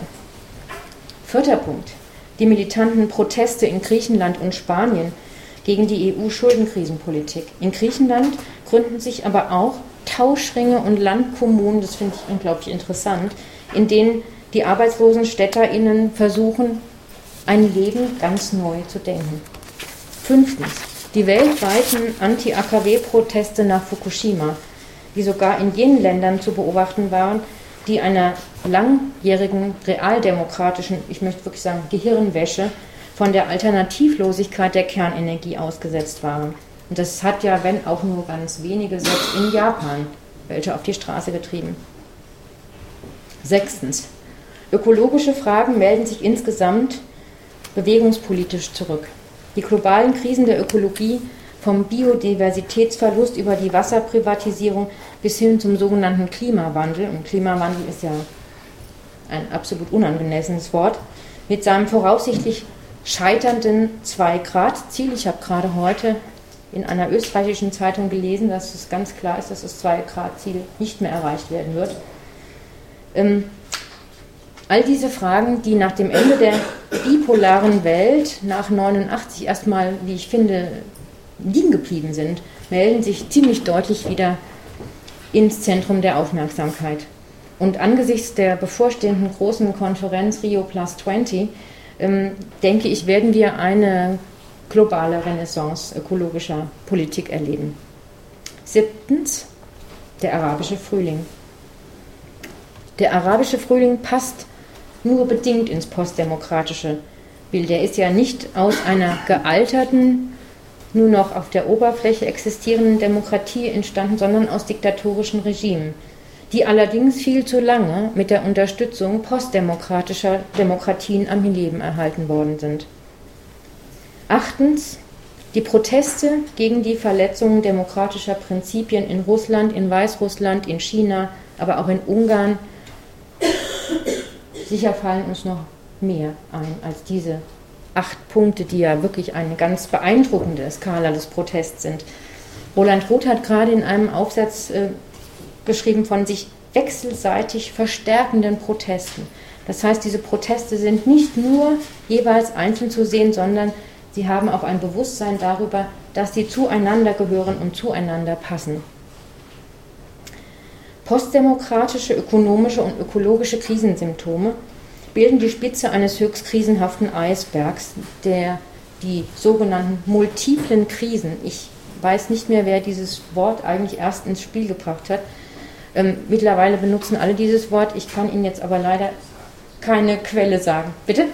Vierter Punkt. Die militanten Proteste in Griechenland und Spanien gegen die EU-Schuldenkrisenpolitik. In Griechenland gründen sich aber auch Tauschringe und Landkommunen, das finde ich unglaublich interessant, in denen die arbeitslosen StädterInnen versuchen, ein Leben ganz neu zu denken. Fünftens, die weltweiten Anti-AKW-Proteste nach Fukushima, die sogar in jenen Ländern zu beobachten waren, die einer langjährigen realdemokratischen, ich möchte wirklich sagen, Gehirnwäsche von der Alternativlosigkeit der Kernenergie ausgesetzt waren. Und das hat ja, wenn auch nur ganz wenige, selbst in Japan welche auf die Straße getrieben. Sechstens. Ökologische Fragen melden sich insgesamt bewegungspolitisch zurück. Die globalen Krisen der Ökologie vom Biodiversitätsverlust über die Wasserprivatisierung bis hin zum sogenannten Klimawandel, und Klimawandel ist ja ein absolut unangemessenes Wort, mit seinem voraussichtlich scheiternden 2-Grad-Ziel. Ich habe gerade heute in einer österreichischen Zeitung gelesen, dass es ganz klar ist, dass das 2-Grad-Ziel nicht mehr erreicht werden wird. Ähm, all diese Fragen, die nach dem Ende der bipolaren Welt nach 89 erstmal, wie ich finde, liegen geblieben sind, melden sich ziemlich deutlich wieder ins Zentrum der Aufmerksamkeit. Und angesichts der bevorstehenden großen Konferenz Rio Plus 20, ähm, denke ich, werden wir eine globale Renaissance ökologischer Politik erleben. Siebtens, der arabische Frühling. Der arabische Frühling passt nur bedingt ins postdemokratische Bild. Er ist ja nicht aus einer gealterten, nur noch auf der Oberfläche existierenden Demokratie entstanden, sondern aus diktatorischen Regimen, die allerdings viel zu lange mit der Unterstützung postdemokratischer Demokratien am Leben erhalten worden sind. Achtens, die Proteste gegen die Verletzungen demokratischer Prinzipien in Russland, in Weißrussland, in China, aber auch in Ungarn. Sicher fallen uns noch mehr ein als diese acht Punkte, die ja wirklich eine ganz beeindruckende Skala des Protests sind. Roland Roth hat gerade in einem Aufsatz äh, geschrieben von sich wechselseitig verstärkenden Protesten. Das heißt, diese Proteste sind nicht nur jeweils einzeln zu sehen, sondern sie haben auch ein Bewusstsein darüber, dass sie zueinander gehören und zueinander passen. Postdemokratische ökonomische und ökologische Krisensymptome bilden die Spitze eines höchst krisenhaften Eisbergs, der die sogenannten multiplen Krisen, ich weiß nicht mehr, wer dieses Wort eigentlich erst ins Spiel gebracht hat, ähm, mittlerweile benutzen alle dieses Wort, ich kann Ihnen jetzt aber leider keine Quelle sagen. Bitte?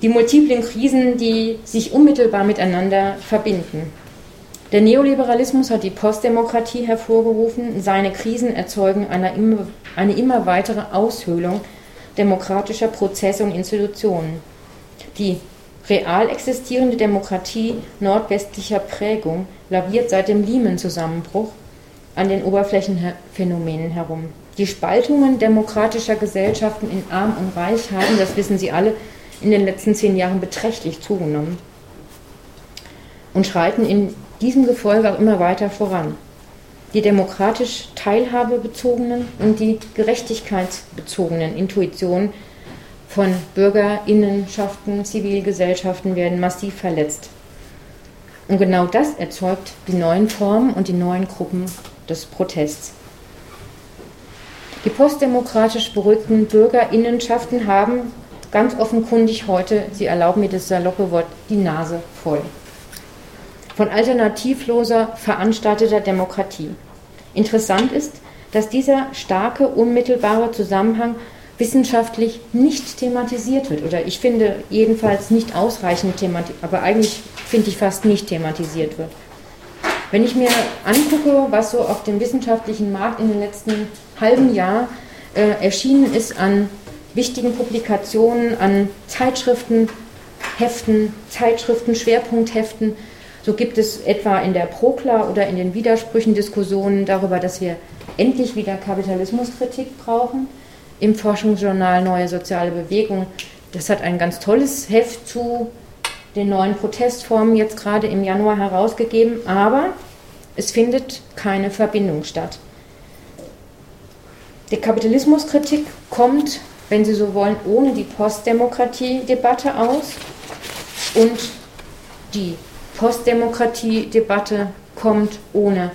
Die multiplen Krisen, die sich unmittelbar miteinander verbinden. Der Neoliberalismus hat die Postdemokratie hervorgerufen. Seine Krisen erzeugen eine immer, eine immer weitere Aushöhlung demokratischer Prozesse und Institutionen. Die real existierende Demokratie nordwestlicher Prägung laviert seit dem Lehman-Zusammenbruch an den Oberflächenphänomenen herum. Die Spaltungen demokratischer Gesellschaften in Arm und Reich haben, das wissen Sie alle, in den letzten zehn Jahren beträchtlich zugenommen und schreiten in diesem Gefolge auch immer weiter voran. Die demokratisch teilhabebezogenen und die gerechtigkeitsbezogenen Intuitionen von Bürgerinnenschaften, Zivilgesellschaften werden massiv verletzt. Und genau das erzeugt die neuen Formen und die neuen Gruppen des Protests. Die postdemokratisch beruhigten Bürgerinnenschaften haben ganz offenkundig heute, Sie erlauben mir das saloppe Wort, die Nase voll von alternativloser, veranstalteter Demokratie. Interessant ist, dass dieser starke, unmittelbare Zusammenhang wissenschaftlich nicht thematisiert wird. Oder ich finde jedenfalls nicht ausreichend thematisiert, aber eigentlich finde ich fast nicht thematisiert wird. Wenn ich mir angucke, was so auf dem wissenschaftlichen Markt in den letzten halben Jahr äh, erschienen ist an wichtigen Publikationen, an Zeitschriften, Heften, Zeitschriften, Schwerpunktheften, so gibt es etwa in der Prokla oder in den Widersprüchen Diskussionen darüber, dass wir endlich wieder Kapitalismuskritik brauchen. Im Forschungsjournal Neue Soziale Bewegung, das hat ein ganz tolles Heft zu den neuen Protestformen jetzt gerade im Januar herausgegeben, aber es findet keine Verbindung statt. Die Kapitalismuskritik kommt, wenn Sie so wollen, ohne die Postdemokratie-Debatte aus und die Postdemokratie-Debatte kommt ohne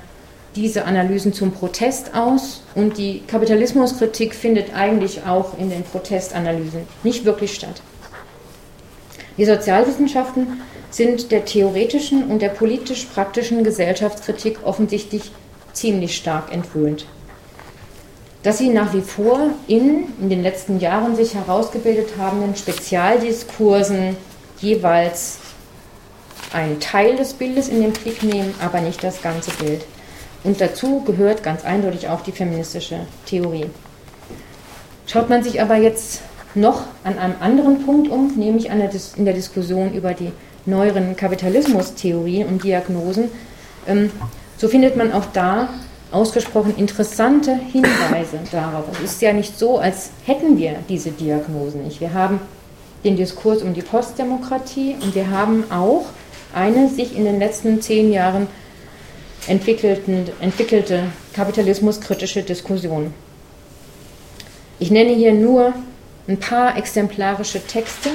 diese Analysen zum Protest aus und die Kapitalismuskritik findet eigentlich auch in den Protestanalysen nicht wirklich statt. Die Sozialwissenschaften sind der theoretischen und der politisch-praktischen Gesellschaftskritik offensichtlich ziemlich stark entwöhnt. Dass sie nach wie vor in, in den letzten Jahren sich herausgebildet habenden Spezialdiskursen jeweils einen Teil des Bildes in den Blick nehmen, aber nicht das ganze Bild. Und dazu gehört ganz eindeutig auch die feministische Theorie. Schaut man sich aber jetzt noch an einem anderen Punkt um, nämlich der in der Diskussion über die neueren Kapitalismustheorien und Diagnosen, ähm, so findet man auch da ausgesprochen interessante Hinweise darauf. Es ist ja nicht so, als hätten wir diese Diagnosen nicht. Wir haben den Diskurs um die Postdemokratie und wir haben auch eine sich in den letzten zehn Jahren entwickelte kapitalismuskritische Diskussion. Ich nenne hier nur ein paar exemplarische Texte.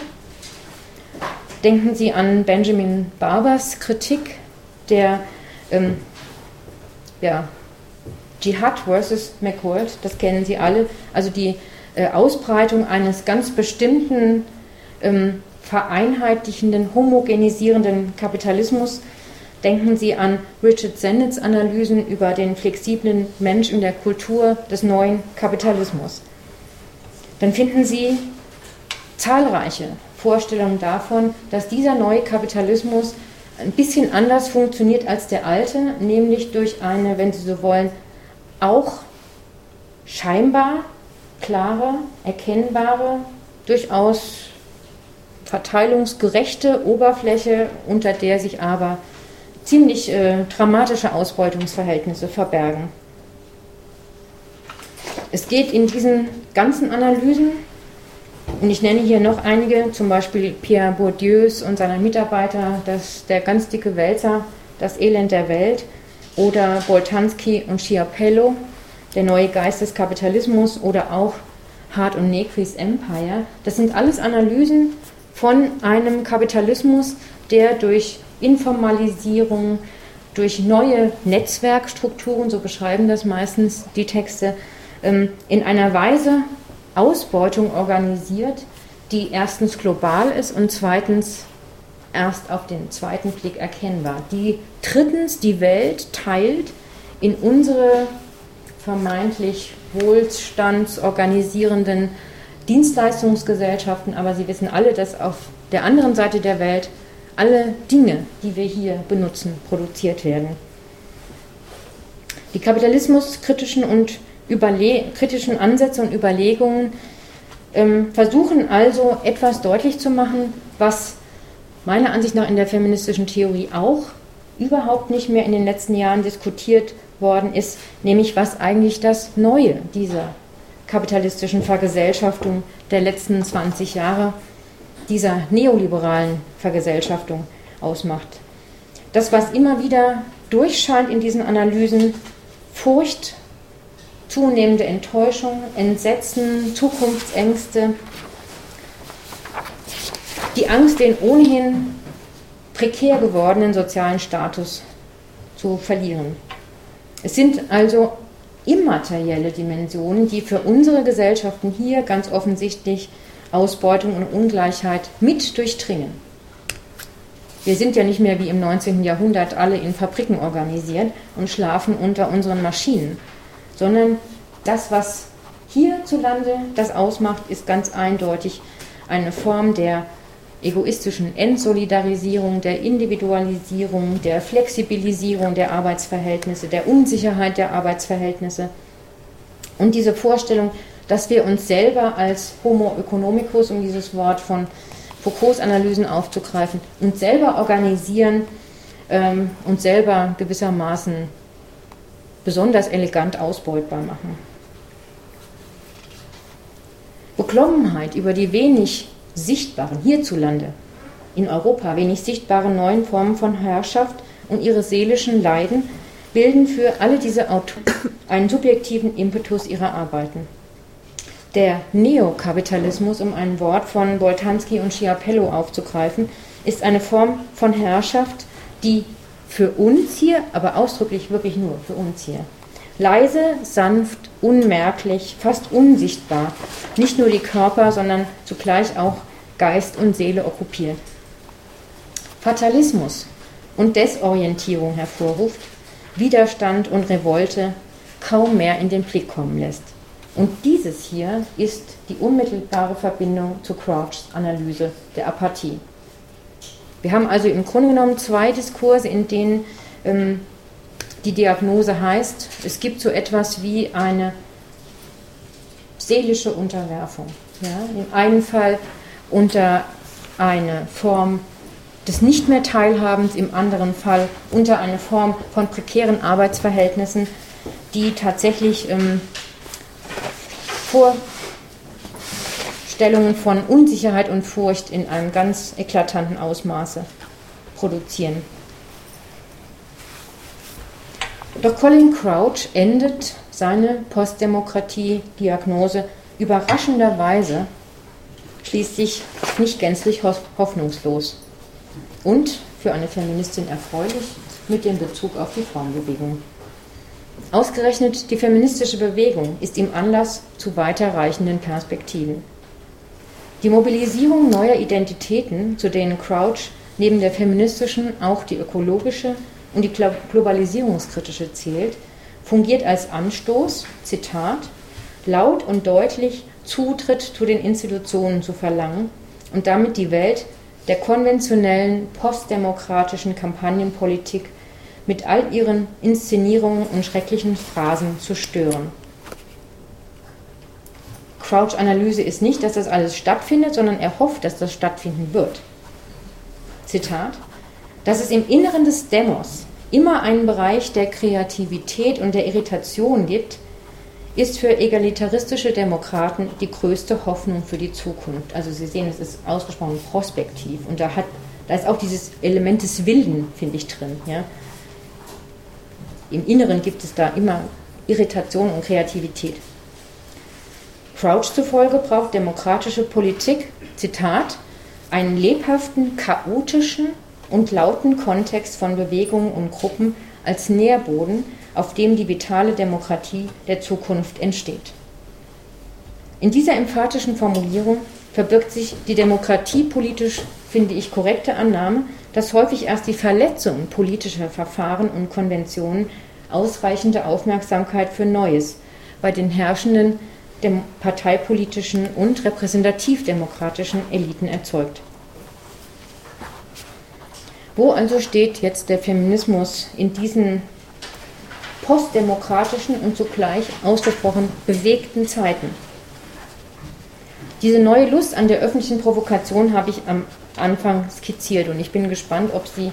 Denken Sie an Benjamin Barbers Kritik der ähm, ja, Dschihad versus McWorld, das kennen Sie alle, also die äh, Ausbreitung eines ganz bestimmten ähm, vereinheitlichenden, homogenisierenden Kapitalismus. Denken Sie an Richard Sennets Analysen über den flexiblen Mensch in der Kultur des neuen Kapitalismus. Dann finden Sie zahlreiche Vorstellungen davon, dass dieser neue Kapitalismus ein bisschen anders funktioniert als der alte, nämlich durch eine, wenn Sie so wollen, auch scheinbar klare, erkennbare, durchaus verteilungsgerechte Oberfläche, unter der sich aber ziemlich äh, dramatische Ausbeutungsverhältnisse verbergen. Es geht in diesen ganzen Analysen, und ich nenne hier noch einige, zum Beispiel Pierre Bourdieus und seiner Mitarbeiter, das, der ganz dicke Wälzer, das Elend der Welt, oder Boltanski und Schiapello, der neue Geist des Kapitalismus, oder auch Hart und Negris Empire. Das sind alles Analysen von einem Kapitalismus, der durch Informalisierung, durch neue Netzwerkstrukturen, so beschreiben das meistens die Texte, ähm, in einer Weise Ausbeutung organisiert, die erstens global ist und zweitens erst auf den zweiten Blick erkennbar, die drittens die Welt teilt in unsere vermeintlich wohlstandsorganisierenden Dienstleistungsgesellschaften, aber Sie wissen alle, dass auf der anderen Seite der Welt alle Dinge, die wir hier benutzen, produziert werden. Die kapitalismuskritischen und Überle kritischen Ansätze und Überlegungen ähm, versuchen also etwas deutlich zu machen, was meiner Ansicht nach in der feministischen Theorie auch überhaupt nicht mehr in den letzten Jahren diskutiert worden ist, nämlich was eigentlich das Neue dieser kapitalistischen Vergesellschaftung der letzten 20 Jahre, dieser neoliberalen Vergesellschaftung ausmacht. Das, was immer wieder durchscheint in diesen Analysen, Furcht, zunehmende Enttäuschung, Entsetzen, Zukunftsängste, die Angst, den ohnehin prekär gewordenen sozialen Status zu verlieren. Es sind also immaterielle Dimensionen, die für unsere Gesellschaften hier ganz offensichtlich Ausbeutung und Ungleichheit mit durchdringen. Wir sind ja nicht mehr wie im 19. Jahrhundert alle in Fabriken organisiert und schlafen unter unseren Maschinen, sondern das, was hierzulande das ausmacht, ist ganz eindeutig eine Form der egoistischen Entsolidarisierung, der Individualisierung, der Flexibilisierung der Arbeitsverhältnisse, der Unsicherheit der Arbeitsverhältnisse und diese Vorstellung, dass wir uns selber als Homo economicus, um dieses Wort von Foucaults Analysen aufzugreifen, uns selber organisieren ähm, und selber gewissermaßen besonders elegant ausbeutbar machen. Beklommenheit über die wenig sichtbaren, hierzulande, in Europa wenig sichtbaren neuen Formen von Herrschaft und ihre seelischen Leiden bilden für alle diese Autoren einen subjektiven Impetus ihrer Arbeiten. Der Neokapitalismus, um ein Wort von Boltanski und Schiapello aufzugreifen, ist eine Form von Herrschaft, die für uns hier, aber ausdrücklich wirklich nur für uns hier, leise, sanft, unmerklich, fast unsichtbar, nicht nur die Körper, sondern zugleich auch Geist und Seele okkupiert. Fatalismus und Desorientierung hervorruft, Widerstand und Revolte kaum mehr in den Blick kommen lässt. Und dieses hier ist die unmittelbare Verbindung zu Crouchs Analyse der Apathie. Wir haben also im Grunde genommen zwei Diskurse, in denen ähm, die Diagnose heißt, es gibt so etwas wie eine seelische Unterwerfung. Ja? Im einen Fall unter eine Form des Nicht mehr Teilhabens, im anderen Fall unter eine Form von prekären Arbeitsverhältnissen, die tatsächlich ähm, Vorstellungen von Unsicherheit und Furcht in einem ganz eklatanten Ausmaße produzieren. Doch Colin Crouch endet seine Postdemokratie-Diagnose überraschenderweise schließlich nicht gänzlich hoffnungslos und für eine Feministin erfreulich mit dem Bezug auf die Frauenbewegung. Ausgerechnet die feministische Bewegung ist ihm Anlass zu weiterreichenden Perspektiven. Die Mobilisierung neuer Identitäten, zu denen Crouch neben der feministischen auch die ökologische und die globalisierungskritische zählt, fungiert als Anstoß, Zitat, laut und deutlich Zutritt zu den Institutionen zu verlangen und damit die Welt der konventionellen postdemokratischen Kampagnenpolitik mit all ihren Inszenierungen und schrecklichen Phrasen zu stören. Crouch Analyse ist nicht, dass das alles stattfindet, sondern er hofft, dass das stattfinden wird. Zitat, dass es im Inneren des Demos immer einen Bereich der Kreativität und der Irritation gibt, ist für egalitaristische Demokraten die größte Hoffnung für die Zukunft. Also Sie sehen, es ist ausgesprochen prospektiv und da, hat, da ist auch dieses Element des Wilden, finde ich, drin. Ja. Im Inneren gibt es da immer Irritation und Kreativität. Crouch zufolge braucht demokratische Politik, Zitat, einen lebhaften, chaotischen und lauten Kontext von Bewegungen und Gruppen als Nährboden, auf dem die vitale Demokratie der Zukunft entsteht. In dieser emphatischen Formulierung verbirgt sich die demokratiepolitisch, finde ich, korrekte Annahme, dass häufig erst die Verletzung politischer Verfahren und Konventionen ausreichende Aufmerksamkeit für Neues bei den herrschenden dem parteipolitischen und repräsentativdemokratischen Eliten erzeugt. Wo also steht jetzt der Feminismus in diesen postdemokratischen und zugleich ausgesprochen bewegten Zeiten? Diese neue Lust an der öffentlichen Provokation habe ich am Anfang skizziert und ich bin gespannt, ob Sie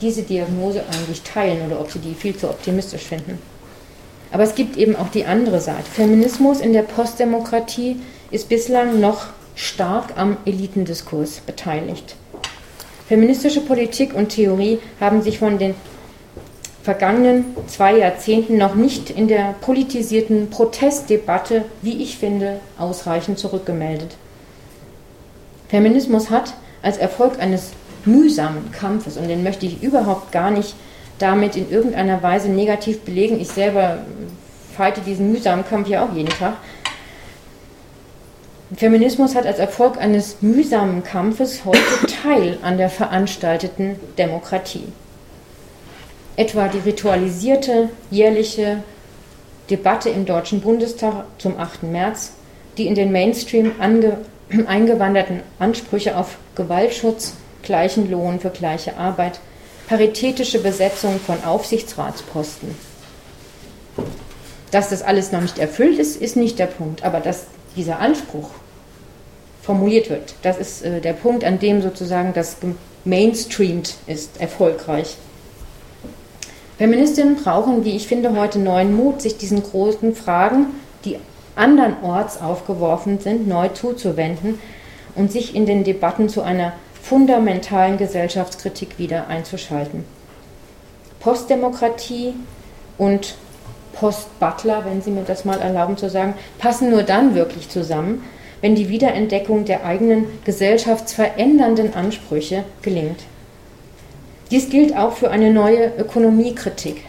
diese Diagnose eigentlich teilen oder ob Sie die viel zu optimistisch finden. Aber es gibt eben auch die andere Seite. Feminismus in der Postdemokratie ist bislang noch stark am Elitendiskurs beteiligt. Feministische Politik und Theorie haben sich von den vergangenen zwei Jahrzehnten noch nicht in der politisierten Protestdebatte, wie ich finde, ausreichend zurückgemeldet. Feminismus hat als Erfolg eines mühsamen Kampfes, und den möchte ich überhaupt gar nicht damit in irgendeiner Weise negativ belegen. Ich selber feite diesen mühsamen Kampf ja auch jeden Tag. Feminismus hat als Erfolg eines mühsamen Kampfes heute Teil an der veranstalteten Demokratie. Etwa die ritualisierte jährliche Debatte im Deutschen Bundestag zum 8. März, die in den Mainstream eingewanderten Ansprüche auf Gewaltschutz, gleichen Lohn für gleiche Arbeit, paritätische Besetzung von Aufsichtsratsposten. Dass das alles noch nicht erfüllt ist, ist nicht der Punkt, aber dass dieser Anspruch formuliert wird, das ist äh, der Punkt, an dem sozusagen das mainstreamed ist, erfolgreich. Feministinnen brauchen, wie ich finde, heute neuen Mut, sich diesen großen Fragen, die andernorts aufgeworfen sind, neu zuzuwenden und sich in den Debatten zu einer fundamentalen Gesellschaftskritik wieder einzuschalten. Postdemokratie und Post-Butler, wenn Sie mir das mal erlauben zu sagen, passen nur dann wirklich zusammen, wenn die Wiederentdeckung der eigenen gesellschaftsverändernden Ansprüche gelingt. Dies gilt auch für eine neue Ökonomiekritik.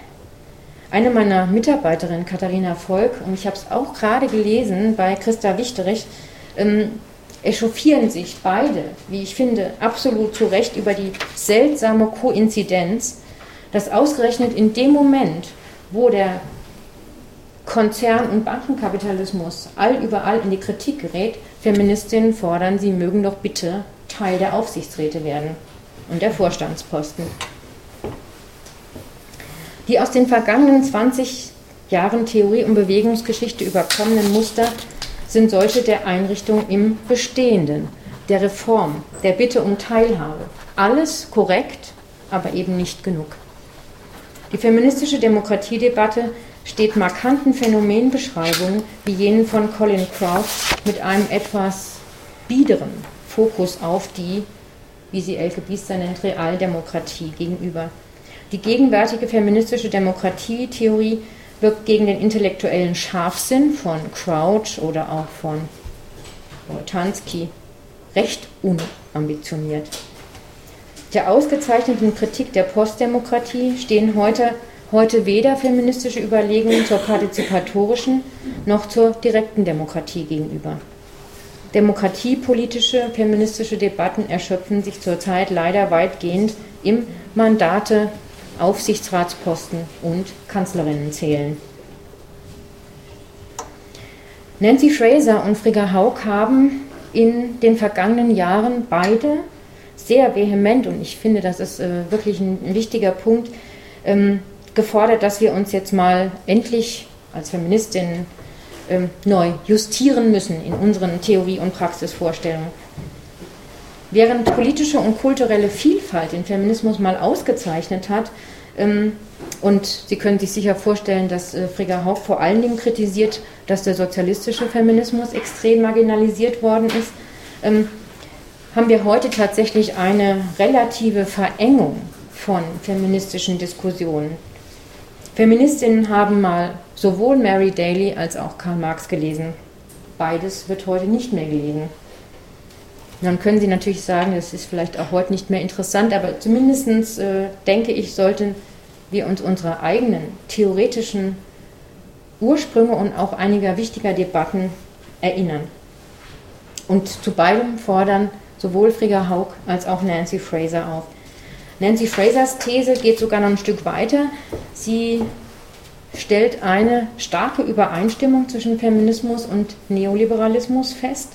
Eine meiner Mitarbeiterinnen, Katharina Volk, und ich habe es auch gerade gelesen bei Christa Wichterich, ähm, echauffieren sich beide, wie ich finde, absolut zu Recht über die seltsame Koinzidenz, dass ausgerechnet in dem Moment, wo der Konzern- und Bankenkapitalismus allüberall in die Kritik gerät, Feministinnen fordern, sie mögen doch bitte Teil der Aufsichtsräte werden und der Vorstandsposten. Die aus den vergangenen 20 Jahren Theorie und Bewegungsgeschichte überkommenen Muster sind solche der Einrichtung im Bestehenden, der Reform, der Bitte um Teilhabe. Alles korrekt, aber eben nicht genug. Die feministische Demokratiedebatte steht markanten Phänomenbeschreibungen wie jenen von Colin Crouch mit einem etwas biederen Fokus auf die, wie sie Elke Biester nennt, Realdemokratie gegenüber. Die gegenwärtige feministische Demokratietheorie wirkt gegen den intellektuellen Scharfsinn von Crouch oder auch von Boltanski recht unambitioniert. Der ausgezeichneten Kritik der Postdemokratie stehen heute, heute weder feministische Überlegungen zur partizipatorischen noch zur direkten Demokratie gegenüber. Demokratiepolitische, feministische Debatten erschöpfen sich zurzeit leider weitgehend im Mandate, Aufsichtsratsposten und Kanzlerinnen zählen. Nancy Fraser und Frigga Haug haben in den vergangenen Jahren beide sehr vehement, und ich finde, das ist äh, wirklich ein, wichtiger Punkt, ähm, gefordert, dass wir uns jetzt mal endlich als Feministinnen ähm, neu justieren müssen in unseren Theorie- und Praxisvorstellungen. Während politische und kulturelle Vielfalt den Feminismus mal ausgezeichnet hat, ähm, und Sie können sich sicher vorstellen, dass äh, Frigga Haug vor allen Dingen kritisiert, dass der sozialistische Feminismus extrem marginalisiert worden ist, ähm, haben wir heute tatsächlich eine relative Verengung von feministischen Diskussionen. Feministinnen haben mal sowohl Mary Daly als auch Karl Marx gelesen. Beides wird heute nicht mehr gelesen. Dann können Sie natürlich sagen, das ist vielleicht auch heute nicht mehr interessant, aber zumindest äh, denke ich, sollten wir uns unsere eigenen theoretischen Ursprünge und auch einiger wichtiger Debatten erinnern. Und zu beidem fordern sowohl Frigga Haug als auch Nancy Fraser auf. Nancy Frasers These geht sogar noch ein Stück weiter. Sie stellt eine starke Übereinstimmung zwischen Feminismus und Neoliberalismus fest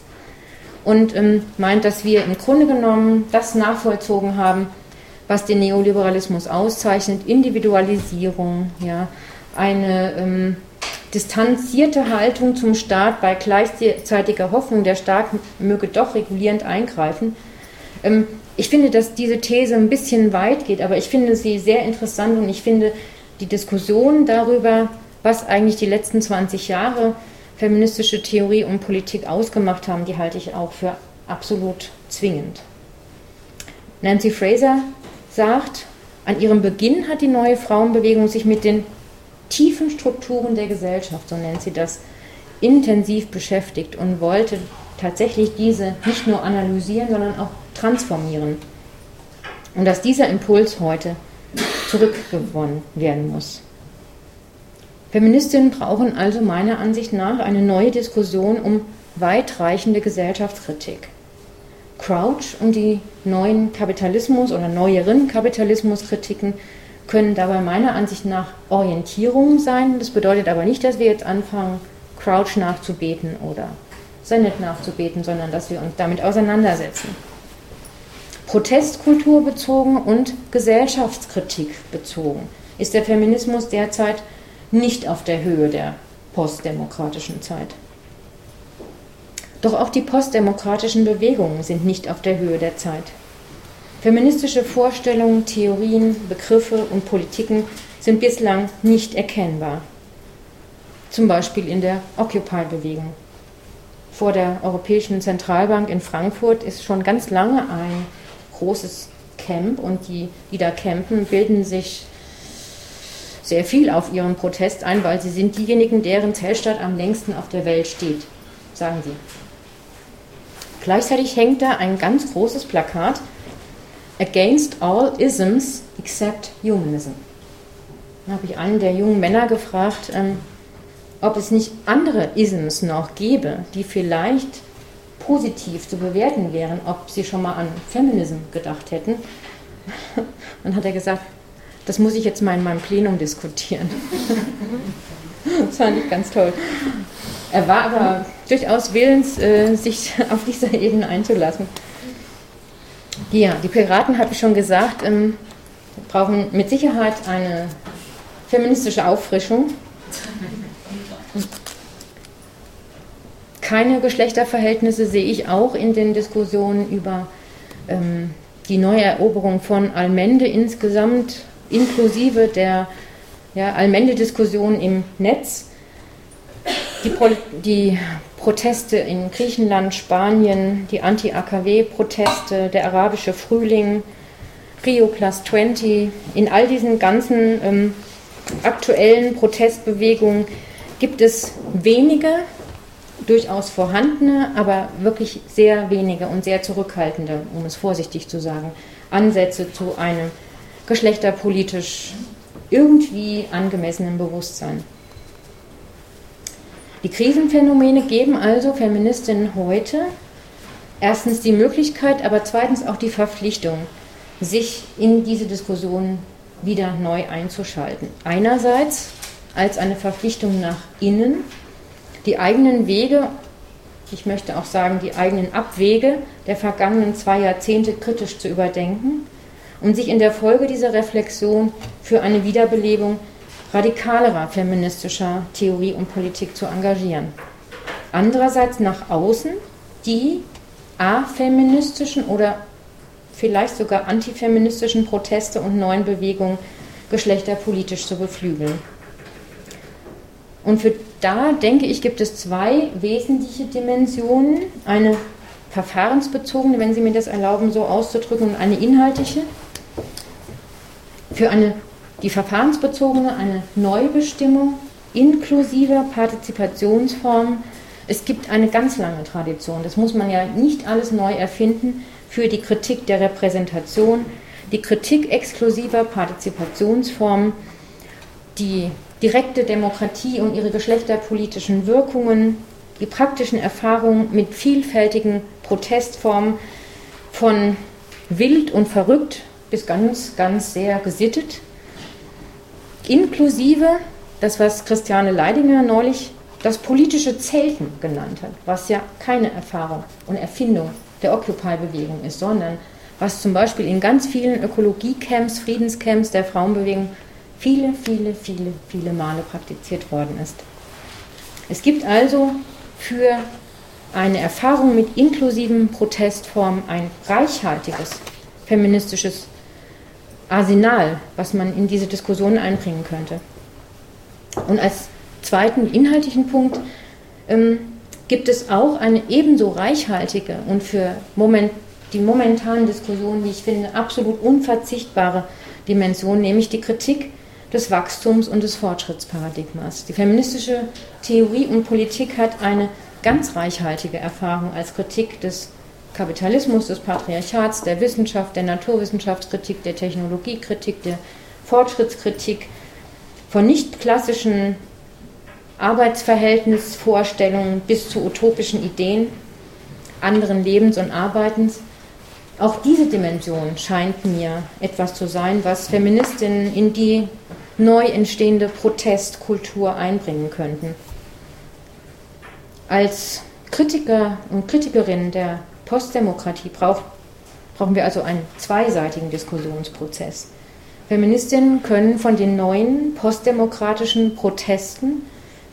und ähm, meint, dass wir im Grunde genommen das nachvollzogen haben, was den Neoliberalismus auszeichnet, Individualisierung, ja, eine ähm, distanzierte Haltung zum Staat bei gleichzeitiger Hoffnung, der Staat möge doch regulierend eingreifen. Ähm, ich finde, dass diese These ein bisschen weit geht, aber ich finde sie sehr interessant und ich finde die Diskussion darüber, was eigentlich die letzten 20 Jahre feministische Theorie und Politik ausgemacht haben, die halte ich auch für absolut zwingend. Nancy Fraser sagt, an ihrem Beginn hat die neue Frauenbewegung sich mit den tiefen Strukturen der Gesellschaft, so nennt sie das, intensiv beschäftigt und wollte tatsächlich diese nicht nur analysieren, sondern auch transformieren. Und dass dieser Impuls heute zurückgewonnen werden muss. Feministinnen brauchen also meiner Ansicht nach eine neue Diskussion um weitreichende Gesellschaftskritik. Crouch und die neuen Kapitalismus- oder neueren Kapitalismuskritiken können dabei meiner Ansicht nach Orientierung sein. Das bedeutet aber nicht, dass wir jetzt anfangen, Crouch nachzubeten oder Sennett nachzubeten, sondern dass wir uns damit auseinandersetzen. Protestkultur bezogen und Gesellschaftskritik bezogen ist der Feminismus derzeit nicht auf der Höhe der postdemokratischen Zeit. Doch auch die postdemokratischen Bewegungen sind nicht auf der Höhe der Zeit. Feministische Vorstellungen, Theorien, Begriffe und Politiken sind bislang nicht erkennbar. Zum Beispiel in der Occupy-Bewegung. Vor der Europäischen Zentralbank in Frankfurt ist schon ganz lange ein großes Camp und die, die da campen, bilden sich sehr viel auf ihren Protest ein, weil sie sind diejenigen, deren Zellstadt am längsten auf der Welt steht, sagen sie. Gleichzeitig hängt da ein ganz großes Plakat Against all isms except humanism. Da habe ich einen der jungen Männer gefragt, ähm, ob es nicht andere Isms noch gäbe, die vielleicht positiv zu bewerten wären, ob sie schon mal an Feminism gedacht hätten. Dann hat er gesagt, das muss ich jetzt mal in meinem Plenum diskutieren. das fand ich ganz toll. Er war aber durchaus willens, äh, sich auf dieser Ebene einzulassen. Ja, die Piraten, habe ich schon gesagt, ähm, brauchen mit Sicherheit eine feministische Auffrischung. Keine Geschlechterverhältnisse sehe ich auch in den Diskussionen über ähm, die Neueroberung von Allmende insgesamt, inklusive der ja, Allmende-Diskussion im Netz. Die, Pro die Proteste in Griechenland, Spanien, die Anti-AKW-Proteste, der arabische Frühling, Rio Plus 20, in all diesen ganzen ähm, aktuellen Protestbewegungen gibt es wenige, durchaus vorhandene, aber wirklich sehr wenige und sehr zurückhaltende, um es vorsichtig zu sagen, Ansätze zu einem geschlechterpolitisch irgendwie angemessenen Bewusstsein. Die Krisenphänomene geben also Feministinnen heute erstens die Möglichkeit, aber zweitens auch die Verpflichtung, sich in diese Diskussion wieder neu einzuschalten. Einerseits als eine Verpflichtung nach innen, die eigenen Wege, ich möchte auch sagen, die eigenen Abwege der vergangenen zwei Jahrzehnte kritisch zu überdenken und sich in der Folge dieser Reflexion für eine Wiederbelebung radikalerer feministischer Theorie und Politik zu engagieren. Andererseits nach außen die afeministischen oder vielleicht sogar antifeministischen Proteste und neuen Bewegungen geschlechterpolitisch zu beflügeln. Und für da, denke ich, gibt es zwei wesentliche Dimensionen. Eine verfahrensbezogene, wenn Sie mir das erlauben, so auszudrücken, und eine inhaltliche. Für eine, die verfahrensbezogene eine Neubestimmung inklusiver Partizipationsformen. Es gibt eine ganz lange Tradition, das muss man ja nicht alles neu erfinden, für die Kritik der Repräsentation, die Kritik exklusiver Partizipationsformen, die direkte Demokratie und ihre geschlechterpolitischen Wirkungen, die praktischen Erfahrungen mit vielfältigen Protestformen von wild und verrückt bis ganz, ganz sehr gesittet, inklusive das, was Christiane Leidinger neulich das politische Zelten genannt hat, was ja keine Erfahrung und Erfindung der Occupy-Bewegung ist, sondern was zum Beispiel in ganz vielen Ökologiecamps, Friedenscamps der Frauenbewegung viele, viele, viele, viele Male praktiziert worden ist. Es gibt also für eine Erfahrung mit inklusiven Protestformen ein reichhaltiges feministisches Arsenal, was man in diese Diskussion einbringen könnte. Und als zweiten inhaltlichen Punkt ähm, gibt es auch eine ebenso reichhaltige und für Moment, die momentanen Diskussionen, wie ich finde, absolut unverzichtbare Dimension, nämlich die Kritik des Wachstums und des Fortschrittsparadigmas. Die feministische Theorie und Politik hat eine ganz reichhaltige Erfahrung als Kritik des Kapitalismus, des Patriarchats, der Wissenschaft, der Naturwissenschaftskritik, der Technologiekritik, der Fortschrittskritik, von nicht klassischen Arbeitsverhältnisvorstellungen bis zu utopischen Ideen anderen Lebens und Arbeitens. Auch diese Dimension scheint mir etwas zu sein, was Feministinnen in die neu entstehende Protestkultur einbringen könnten. Als Kritiker und Kritikerinnen der Postdemokratie braucht, brauchen wir also einen zweiseitigen Diskussionsprozess. Feministinnen können von den neuen postdemokratischen Protesten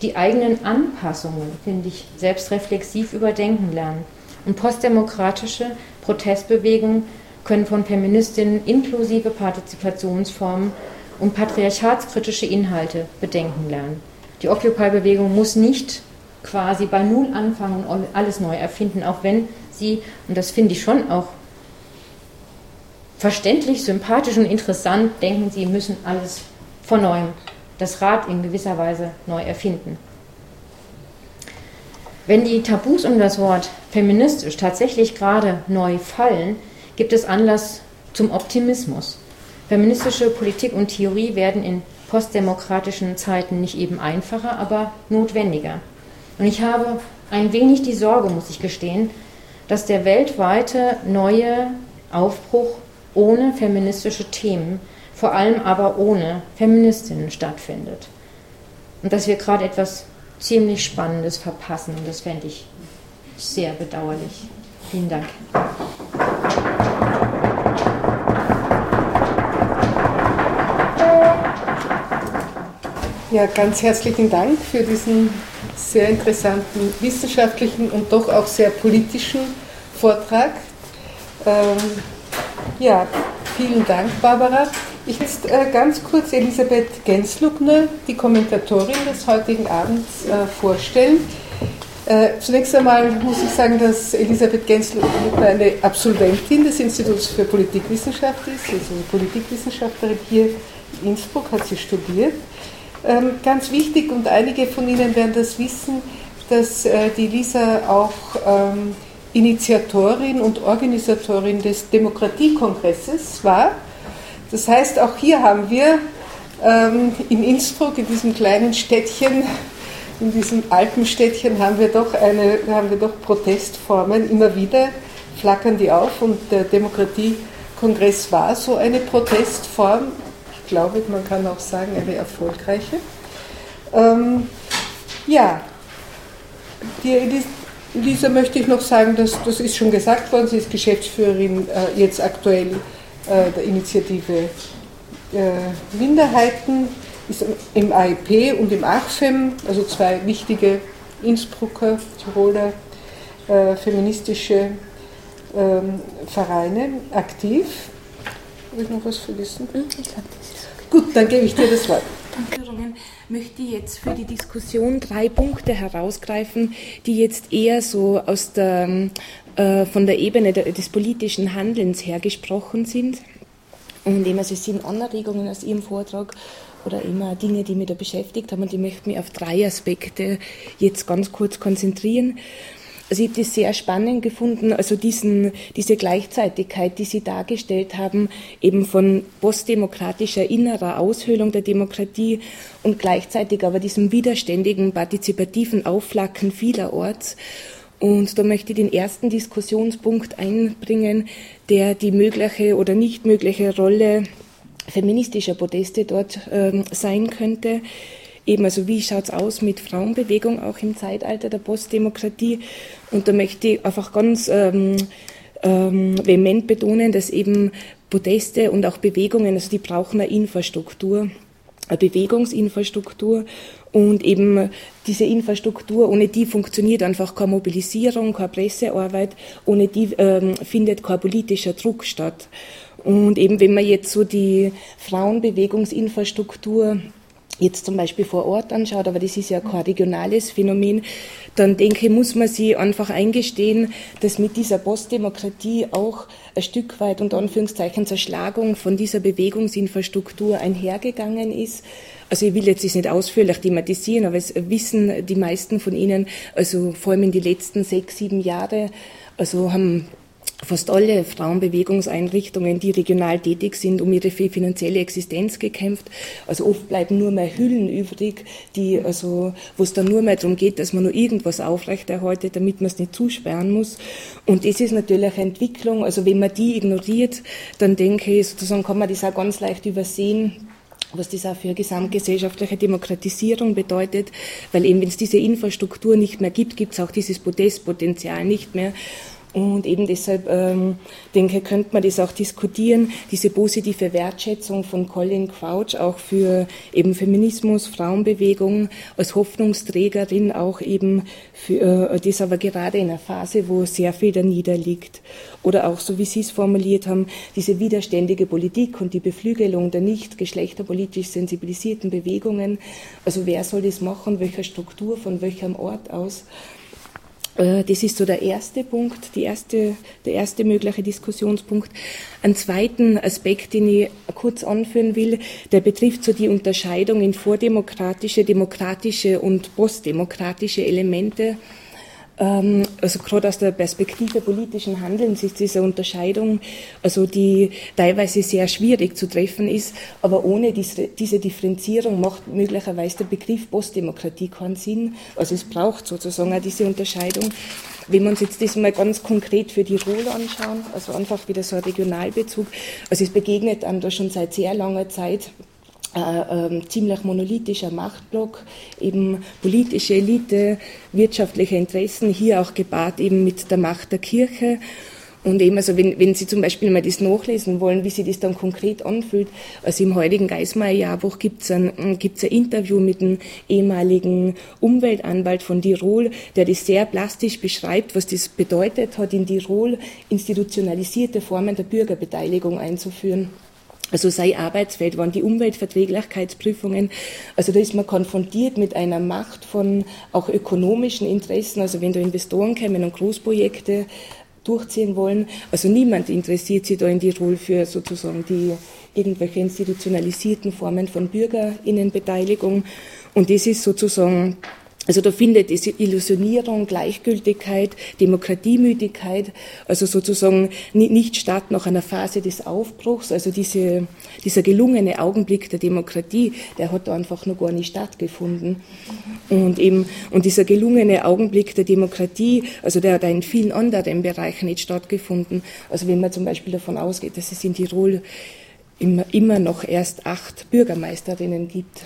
die eigenen Anpassungen, finde ich, selbstreflexiv überdenken lernen. Und postdemokratische Protestbewegungen können von Feministinnen inklusive Partizipationsformen und patriarchatskritische Inhalte bedenken lernen. Die Occupy-Bewegung muss nicht quasi bei Null anfangen und alles neu erfinden, auch wenn sie, und das finde ich schon auch verständlich, sympathisch und interessant, denken, sie müssen alles von neuem das Rad in gewisser Weise neu erfinden. Wenn die Tabus um das Wort feministisch tatsächlich gerade neu fallen, gibt es Anlass zum Optimismus. Feministische Politik und Theorie werden in postdemokratischen Zeiten nicht eben einfacher, aber notwendiger. Und ich habe ein wenig die Sorge, muss ich gestehen, dass der weltweite neue Aufbruch ohne feministische Themen vor allem aber ohne Feministinnen stattfindet. Und dass wir gerade etwas ziemlich Spannendes verpassen und das fände ich sehr bedauerlich. Vielen Dank. Ja, ganz herzlichen Dank für diesen sehr interessanten wissenschaftlichen und doch auch sehr politischen Vortrag. Ähm, ja, vielen Dank, Barbara. Ich jetzt äh, ganz kurz Elisabeth Gensluckner, die Kommentatorin des heutigen Abends, äh, vorstellen. Äh, zunächst einmal muss ich sagen, dass Elisabeth Gensluckner eine Absolventin des Instituts für Politikwissenschaft ist, also Politikwissenschaftlerin hier in Innsbruck, hat sie studiert. Ähm, ganz wichtig, und einige von Ihnen werden das wissen, dass äh, die Lisa auch ähm, Initiatorin und Organisatorin des Demokratiekongresses war das heißt, auch hier haben wir ähm, in Innsbruck, in diesem kleinen Städtchen, in diesem Alpenstädtchen, haben wir doch, eine, haben wir doch Protestformen immer wieder, flackern die auf und der Demokratiekongress war so eine Protestform. Ich glaube, man kann auch sagen, eine erfolgreiche. Ähm, ja, die Lisa möchte ich noch sagen, dass, das ist schon gesagt worden, sie ist Geschäftsführerin äh, jetzt aktuell äh, der Initiative äh, Minderheiten, ist im AIP und im ACFEM, also zwei wichtige Innsbrucker, Tiroler äh, feministische ähm, Vereine aktiv. Habe ich noch was vergessen? Ich glaube, das. Gut, dann gebe ich dir das Wort. Danke, Roman. Möchte jetzt für die Diskussion drei Punkte herausgreifen, die jetzt eher so aus der, äh, von der Ebene der, des politischen Handelns her gesprochen sind. Und eben, also es sind Anregungen aus Ihrem Vortrag oder immer Dinge, die mich da beschäftigt haben und ich möchte mich auf drei Aspekte jetzt ganz kurz konzentrieren. Also ich habe das sehr spannend gefunden, also diesen, diese Gleichzeitigkeit, die Sie dargestellt haben, eben von postdemokratischer innerer Aushöhlung der Demokratie und gleichzeitig aber diesem widerständigen partizipativen Aufflacken vielerorts. Und da möchte ich den ersten Diskussionspunkt einbringen, der die mögliche oder nicht mögliche Rolle feministischer Proteste dort ähm, sein könnte. Eben, also wie schaut es aus mit Frauenbewegung auch im Zeitalter der Postdemokratie? Und da möchte ich einfach ganz ähm, ähm, vehement betonen, dass eben Proteste und auch Bewegungen, also die brauchen eine Infrastruktur, eine Bewegungsinfrastruktur und eben diese Infrastruktur, ohne die funktioniert einfach keine Mobilisierung, keine Pressearbeit, ohne die ähm, findet kein politischer Druck statt. Und eben wenn man jetzt so die Frauenbewegungsinfrastruktur jetzt zum Beispiel vor Ort anschaut, aber das ist ja kein regionales Phänomen, dann denke ich, muss man sich einfach eingestehen, dass mit dieser Postdemokratie auch ein Stück weit unter Anführungszeichen Zerschlagung von dieser Bewegungsinfrastruktur einhergegangen ist. Also ich will jetzt das nicht ausführlich thematisieren, aber es wissen die meisten von Ihnen, also vor allem in den letzten sechs, sieben Jahre, also haben fast alle Frauenbewegungseinrichtungen, die regional tätig sind, um ihre finanzielle Existenz gekämpft. Also oft bleiben nur mehr Hüllen übrig, die, also, wo es dann nur mehr darum geht, dass man nur irgendwas aufrechterhaltet, damit man es nicht zusperren muss. Und das ist natürlich eine Entwicklung. Also wenn man die ignoriert, dann denke ich, sozusagen kann man das auch ganz leicht übersehen was das auch für gesamtgesellschaftliche Demokratisierung bedeutet, weil eben wenn es diese Infrastruktur nicht mehr gibt, gibt es auch dieses Protestpotenzial nicht mehr. Und eben deshalb ähm, denke, könnte man das auch diskutieren, diese positive Wertschätzung von Colin Crouch auch für eben Feminismus, Frauenbewegung als Hoffnungsträgerin auch eben für äh, das aber gerade in einer Phase, wo sehr viel da niederliegt. Oder auch so wie Sie es formuliert haben, diese widerständige Politik und die Beflügelung der nicht geschlechterpolitisch sensibilisierten Bewegungen. Also wer soll das machen, welcher Struktur, von welchem Ort aus? Äh, das ist so der erste Punkt, die erste, der erste mögliche Diskussionspunkt. Ein zweiten Aspekt, den ich kurz anführen will, der betrifft so die Unterscheidung in vordemokratische, demokratische und postdemokratische Elemente. Ähm, also gerade aus der Perspektive politischen Handelns ist diese Unterscheidung, also die teilweise sehr schwierig zu treffen ist, aber ohne diese, Differenzierung macht möglicherweise der Begriff Postdemokratie keinen Sinn. Also es braucht sozusagen auch diese Unterscheidung. Wenn wir uns jetzt das mal ganz konkret für Tirol anschauen, also einfach wieder so ein Regionalbezug, also es begegnet einem da schon seit sehr langer Zeit äh, äh, ziemlich monolithischer Machtblock, eben politische Elite, wirtschaftliche Interessen, hier auch gepaart eben mit der Macht der Kirche. Und eben, also wenn, wenn Sie zum Beispiel mal das nachlesen wollen, wie sich das dann konkret anfühlt, also im heutigen Geismeier-Jahrbuch gibt es ein, gibt's ein Interview mit einem ehemaligen Umweltanwalt von Tirol, der das sehr plastisch beschreibt, was das bedeutet hat, in Tirol institutionalisierte Formen der Bürgerbeteiligung einzuführen. Also sein Arbeitsfeld waren die Umweltverträglichkeitsprüfungen. Also da ist man konfrontiert mit einer Macht von auch ökonomischen Interessen. Also wenn da Investoren kommen und Großprojekte durchziehen wollen. Also niemand interessiert sich da in Tirol für sozusagen die irgendwelche institutionalisierten Formen von Bürgerinnenbeteiligung. Und das ist sozusagen Also da findet diese Illusionierung, Gleichgültigkeit, Demokratiemüdigkeit, also sozusagen nicht statt nach einer Phase des Aufbruchs. Also diese, dieser gelungene Augenblick der Demokratie, der hat da einfach noch gar nicht stattgefunden. Und eben, und dieser gelungene Augenblick der Demokratie, also der hat in vielen anderen Bereichen nicht stattgefunden. Also wenn man zum Beispiel davon ausgeht, dass es in Tirol immer, immer noch erst acht Bürgermeisterinnen gibt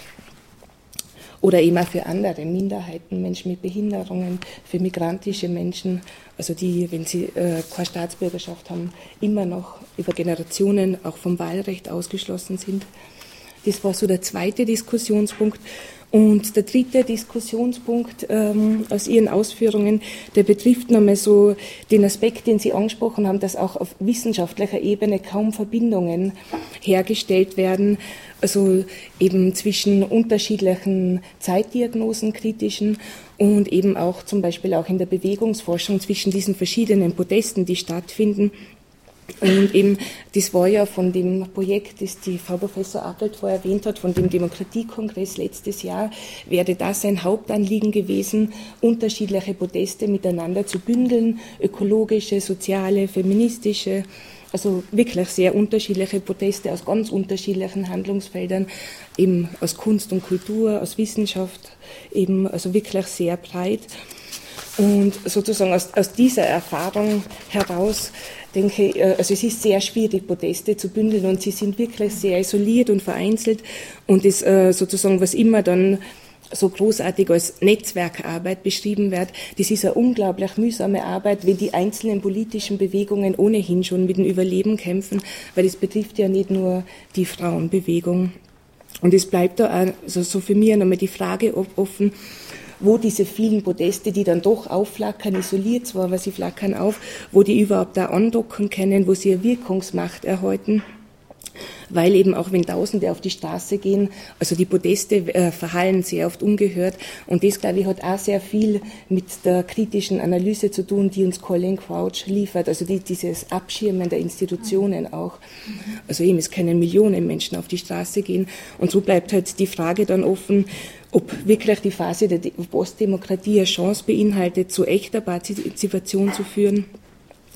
oder auch für andere Minderheiten, Menschen mit Behinderungen, für migrantische Menschen, also die, wenn sie äh, keine Staatsbürgerschaft haben, immer noch über Generationen auch vom Wahlrecht ausgeschlossen sind. Das war so der zweite Diskussionspunkt. Und der dritte Diskussionspunkt ähm, aus Ihren Ausführungen, der betrifft nochmal so den Aspekt, den Sie angesprochen haben, dass auch auf wissenschaftlicher Ebene kaum Verbindungen hergestellt werden, also eben zwischen unterschiedlichen Zeitdiagnosen, kritischen und eben auch zum Beispiel auch in der Bewegungsforschung zwischen diesen verschiedenen Protesten, die stattfinden und eben, das war ja von dem Projekt, das die Frau Professor Appelt vorher erwähnt hat, von dem Demokratiekongress letztes Jahr, wäre das ein Hauptanliegen gewesen, unterschiedliche Proteste miteinander zu bündeln, ökologische, soziale, feministische, also wirklich sehr unterschiedliche Proteste aus ganz unterschiedlichen Handlungsfeldern, eben aus Kunst und Kultur, aus Wissenschaft, eben also wirklich sehr breit. Und sozusagen aus, aus dieser Erfahrung heraus denke, äh, also es ist sehr schwierig, Proteste zu bündeln und sie sind wirklich sehr isoliert und vereinzelt und ist äh, sozusagen, was immer dann so großartig als Netzwerkarbeit beschrieben wird, das ist eine unglaublich mühsame Arbeit, wenn die einzelnen politischen Bewegungen ohnehin schon mit dem Überleben kämpfen, weil es betrifft ja nicht nur die Frauenbewegung. Und es bleibt da also so für mich nochmal die Frage offen, wo diese vielen Podeste, die dann doch aufflackern, isoliert zwar, aber sie flackern auf, wo die überhaupt da andocken können, wo sie eine Wirkungsmacht erhalten. Weil eben auch wenn Tausende auf die Straße gehen, also die Podeste äh, verhallen sehr oft ungehört. Und das, glaube ich, hat auch sehr viel mit der kritischen Analyse zu tun, die uns Colin Crouch liefert, also die, dieses Abschirmen der Institutionen auch. Also eben, es können Millionen Menschen auf die Straße gehen. Und so bleibt halt die Frage dann offen, ob wirklich die Phase der Postdemokratie eine Chance beinhaltet, zu echter Partizipation zu führen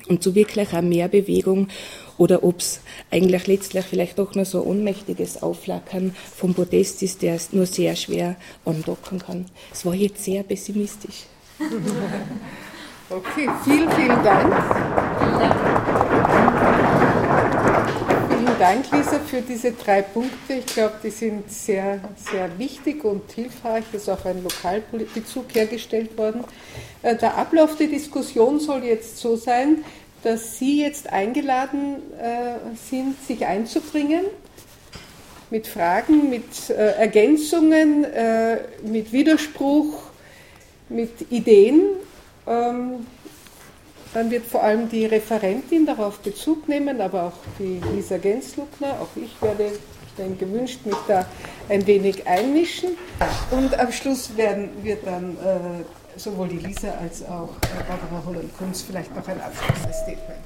und zu wirklich einer Mehrbewegung oder ob es eigentlich letztlich vielleicht doch nur so ein ohnmächtiges Aufflackern vom Protest ist, der es nur sehr schwer andocken kann. Es war jetzt sehr pessimistisch. Okay, vielen, vielen Dank. Dank, Lisa, für diese drei Punkte. Ich glaube, die sind sehr, sehr wichtig und hilfreich. Es ist auch ein Lokalbezug hergestellt worden. Äh, der Ablauf der Diskussion soll jetzt so sein, dass Sie jetzt eingeladen äh, sind, sich einzubringen mit Fragen, mit äh, Ergänzungen, mit Widerspruch, mit Ideen. Dann wird vor allem die Referentin darauf Bezug nehmen, aber auch die Lisa Gensluckner, auch ich werde denn gewünscht, mich da ein wenig einmischen. Und am Schluss werden wir dann äh, sowohl die Lisa als auch äh, Barbara Holland-Kunz vielleicht noch ein abschließendes Statement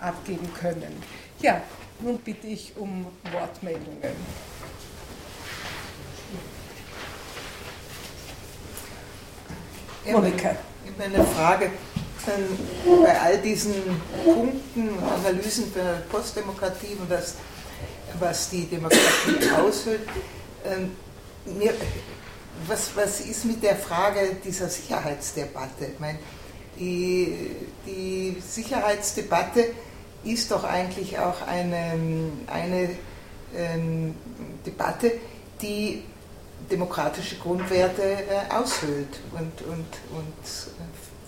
abgeben können. Ja, nun bitte ich um Wortmeldungen. Monika. Ich habe Frage bei all diesen Punkten und Analysen der Postdemokratie und das, was die Demokratie aushöhlt, ähm, mir, was, was ist mit der Frage dieser Sicherheitsdebatte? Ich meine, die, die Sicherheitsdebatte ist doch eigentlich auch eine, eine ähm, Debatte, die demokratische Grundwerte äh, aushöhlt und, und, und